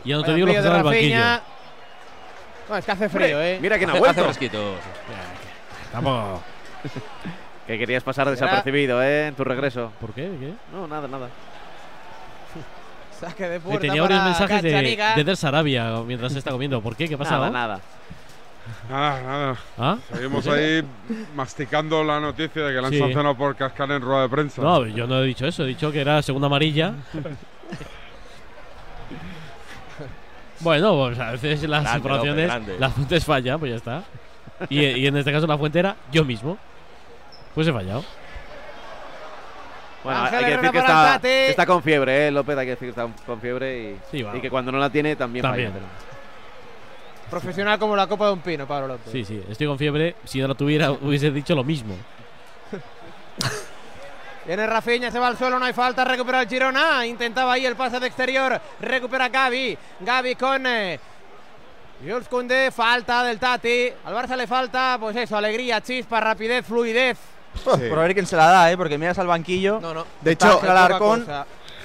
ya no te digo los que de están en el Rafinha. banquillo. No, es que hace frío, ¿eh? Mira quién ha Hace- vuelto. hace. Tampoco. Que querías pasar desapercibido, ¿eh? En tu regreso. ¿Por qué? ¿Qué? No, nada, nada. Saque de puerta tenía varios mensajes de, de Der Sarabia mientras se está comiendo. ¿Por qué? ¿Qué ha pasado? Nada, nada. Nada, nada. ¿Ah? Seguimos ahí masticando la noticia de que le han Sí. sancionado por cascar en rueda de prensa. No, yo no he dicho eso. He dicho que era segunda amarilla. bueno, pues a veces las Grande, informaciones, las fuentes fallan, pues ya está. Y, y en este caso la fuente era yo mismo. Pues he fallado. Bueno, Ángel hay que decir que para está, que está con fiebre, ¿eh? López, hay que decir que está con fiebre y, Sí, va. y que cuando no la tiene también, También. falla. Profesional como la copa de un pino, Pablo López. Sí, sí, estoy con fiebre. Si no la tuviera, hubiese dicho lo mismo. Viene Rafinha, se va al suelo, no hay falta, recupera el Girona. Intentaba ahí el pase de exterior, recupera Gaby. Gaby con eh, Jules Koundé, falta del Tati. Al Barça le falta, pues eso, alegría, chispa, rapidez, fluidez. Por ver quién se la da, ¿eh? porque miras al banquillo. No, no. De hecho, Alarcón.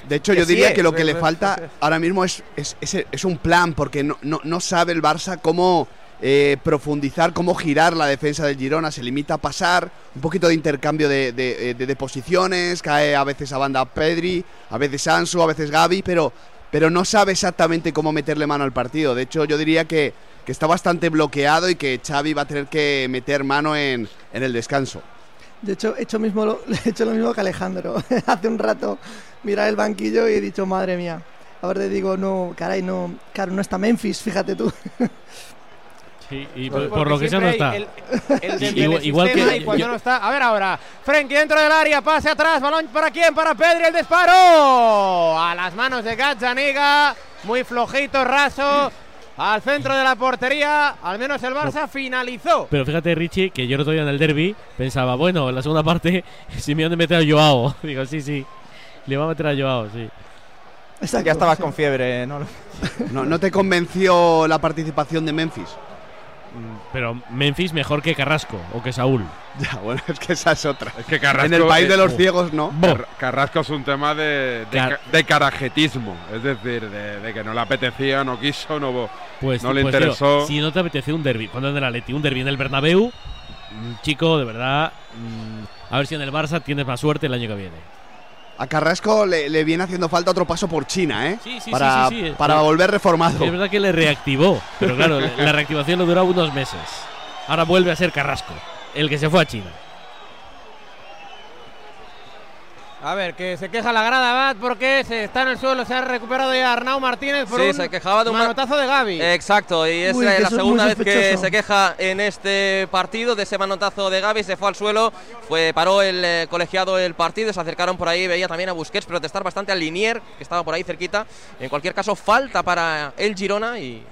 De hecho, yo sí, diría eh, que lo que le falta ahora mismo es, es, es- es un plan, porque no, no, no sabe el Barça cómo eh, profundizar, cómo girar la defensa del Girona. Se limita a pasar, un poquito de intercambio de, de- de- de posiciones, cae a veces a banda Pedri, a veces Ansu, a veces Gaby, pero, pero no sabe exactamente cómo meterle mano al partido. De hecho, yo diría que, que está bastante bloqueado y que Xavi va a tener que meter mano en, en el descanso. De hecho, he hecho, mismo lo, he hecho lo mismo que Alejandro. Hace un rato mirar el banquillo y he dicho, madre mía. Ahora le digo, no, caray, no, claro, no está Memphis, fíjate tú. Sí, y por, por lo que sea no está. El, el Igual- el igual que y cuando yo- no está. A ver ahora. Frenkie dentro del área, pase atrás, balón para quién, para Pedri, el disparo. A las manos de Gazzaniga, muy flojito, raso. Al centro de la portería, al menos el Barça finalizó. Pero fíjate, Richie, que yo el otro día en el derby pensaba, bueno, en la segunda parte, Simeone mete a Joao. Digo, sí, sí. Le va a meter a Joao, sí. Ya estabas con fiebre, ¿no? ¿No, ¿No te convenció la participación de Memphis? Pero Memphis mejor que Carrasco o que Saúl. Ya, bueno, es que esa es otra. Es que Carrasco en el país de los ciegos, no. Car- Carrasco es un tema de, de, Car- ca- de carajetismo, es decir, de, de que no le apetecía, no quiso, no, Pues, no le pues, tío, interesó. si no te apetece un derby, ponte en el Atleti, un derby en el Bernabéu, mm, chico, de verdad, mm, a ver si en el Barça tienes más suerte el año que viene. A Carrasco le, le viene haciendo falta otro paso por China, ¿eh? Sí, sí, para, sí, para volver reformado. Es verdad que le reactivó, pero claro, la reactivación le duró unos meses. Ahora vuelve a ser Carrasco, el que se fue a China. A ver, que se queja la grada Bat porque se está en el suelo, se ha recuperado ya Arnau Martínez por Sí, un se quejaba de un ma- manotazo de Gaby. Exacto, y es Uy, la segunda vez que se queja en este partido de ese manotazo de Gaby, se fue al suelo, fue paró el eh, colegiado el partido, se acercaron por ahí, veía también a Busquets protestar bastante al Linier, que estaba por ahí cerquita. En cualquier caso, falta para el Girona y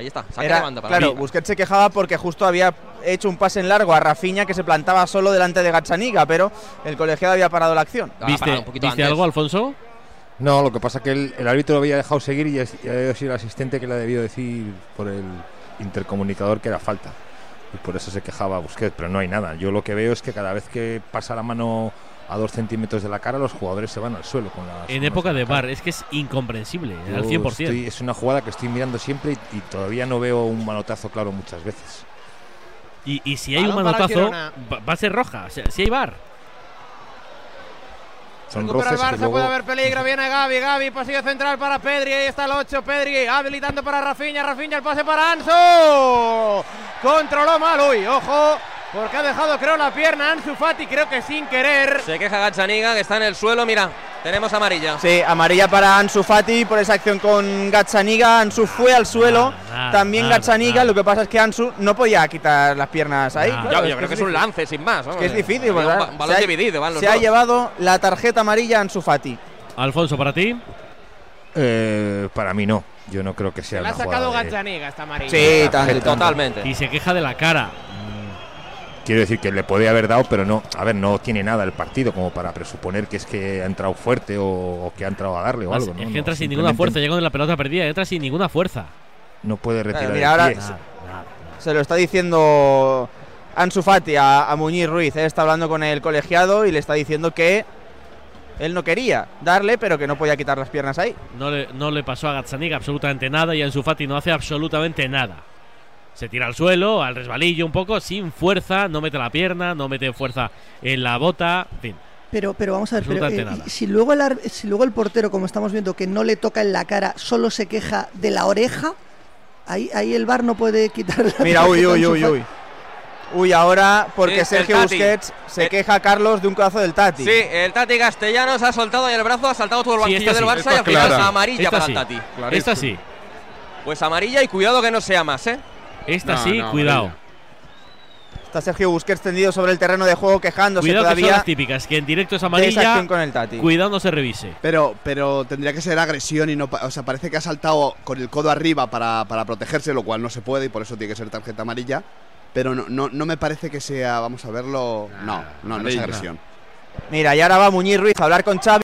ahí está, saque Era- de banda para claro, mí. Busquets se quejaba porque justo había hecho un pase en largo a Rafinha que se plantaba solo delante de Gazzaniga, pero el colegiado había parado la acción. ¿Viste, ¿viste algo, Alfonso? No, lo que pasa es que el, el árbitro lo había dejado seguir y había sido el asistente que le ha debido decir por el intercomunicador que era falta. Y por eso se quejaba Busquets, pero no hay nada. Yo lo que veo es que cada vez que pasa la mano a dos centímetros de la cara, los jugadores se van al suelo. Con las En época de bar, es que es incomprensible, Yo al 100%. estoy- es una jugada que estoy mirando siempre y, y todavía no veo un manotazo claro muchas veces. Y, y si hay un Balón manotazo, va, a ser roja. O sea, si hay bar. Son Recupera el Barça, luego... puede haber peligro, viene Gaby, Gaby, pasillo central para Pedri, ahí está el 8, Pedri, habilitando para Rafinha, Rafinha el pase para Ansu, controló mal, uy, ojo, porque ha dejado creo la pierna Ansu Fati, creo que sin querer. Se queja Gazzaniga, que está en el suelo, mira, tenemos amarilla. Sí, amarilla para Ansu Fati por esa acción con Gazzaniga. Ansu fue al suelo, nada, también nada, Gazzaniga. Lo que pasa es que Ansu no podía quitar las piernas ahí. Yo- claro, yo creo que es un lance sin más. Es que es difícil, un ¿verdad? balón se ha- dividido, van los Se ha dos. llevado la tarjeta amarilla a Ansu Fati. Alfonso, para ti. Eh, para mí no. Yo no creo que sea Le ha sacado Gazzaniga esta amarilla. Sí, tan- Y se queja de la cara. Quiero decir que le puede haber dado, pero no, a ver, no tiene nada el partido como para presuponer que es que ha entrado fuerte o, o que ha entrado a darle o algo. ¿no? es que No, entra sin ninguna fuerza, llega con la pelota perdida, entra sin ninguna fuerza. No puede retirar Claro, mira, ahora pie. se- se lo está diciendo Ansu Fati a, a Muñiz Ruiz. Él está hablando con el colegiado y le está diciendo que él no quería darle, pero que no podía quitar las piernas ahí. No le, no le pasó a Gazzaniga absolutamente nada y Ansu Fati no hace absolutamente nada. Se tira al suelo, al resbalillo un poco, sin fuerza, no mete la pierna, no mete fuerza en la bota, en fin. Pero, pero vamos a ver, pero, eh, si, luego el, ar- si luego el portero, como estamos viendo, que no le toca en la cara, solo se queja de la oreja, ahí, ahí el bar no puede quitar la Mira, uy, uy, uy, uy. Uy, ahora porque Sí, el Sergio. Busquets se queja a Carlos de un codazo del Tati. Sí, el Tati Castellanos ha soltado y el brazo ha saltado todo el banquillo del sí. Barça y al final clara. amarilla Esta para sí. el Tati. Esta sí. Pues amarilla y cuidado que no sea más, ¿eh? Esta No, sí, no, cuidado. Está Sergio Busquets tendido sobre el terreno de juego quejándose Cuidado que son todavía. las típicas, que en directo es amarilla. con el Tati. Cuidado no se revise. Pero, pero tendría que ser agresión y no. O sea, parece que ha saltado con el codo arriba para, para protegerse, lo cual no se puede y por eso tiene que ser tarjeta amarilla. Pero no, no, no me parece que sea. Vamos a verlo. No, no, no es agresión. Mira, y ahora va Muñiz Ruiz a hablar con Xavi.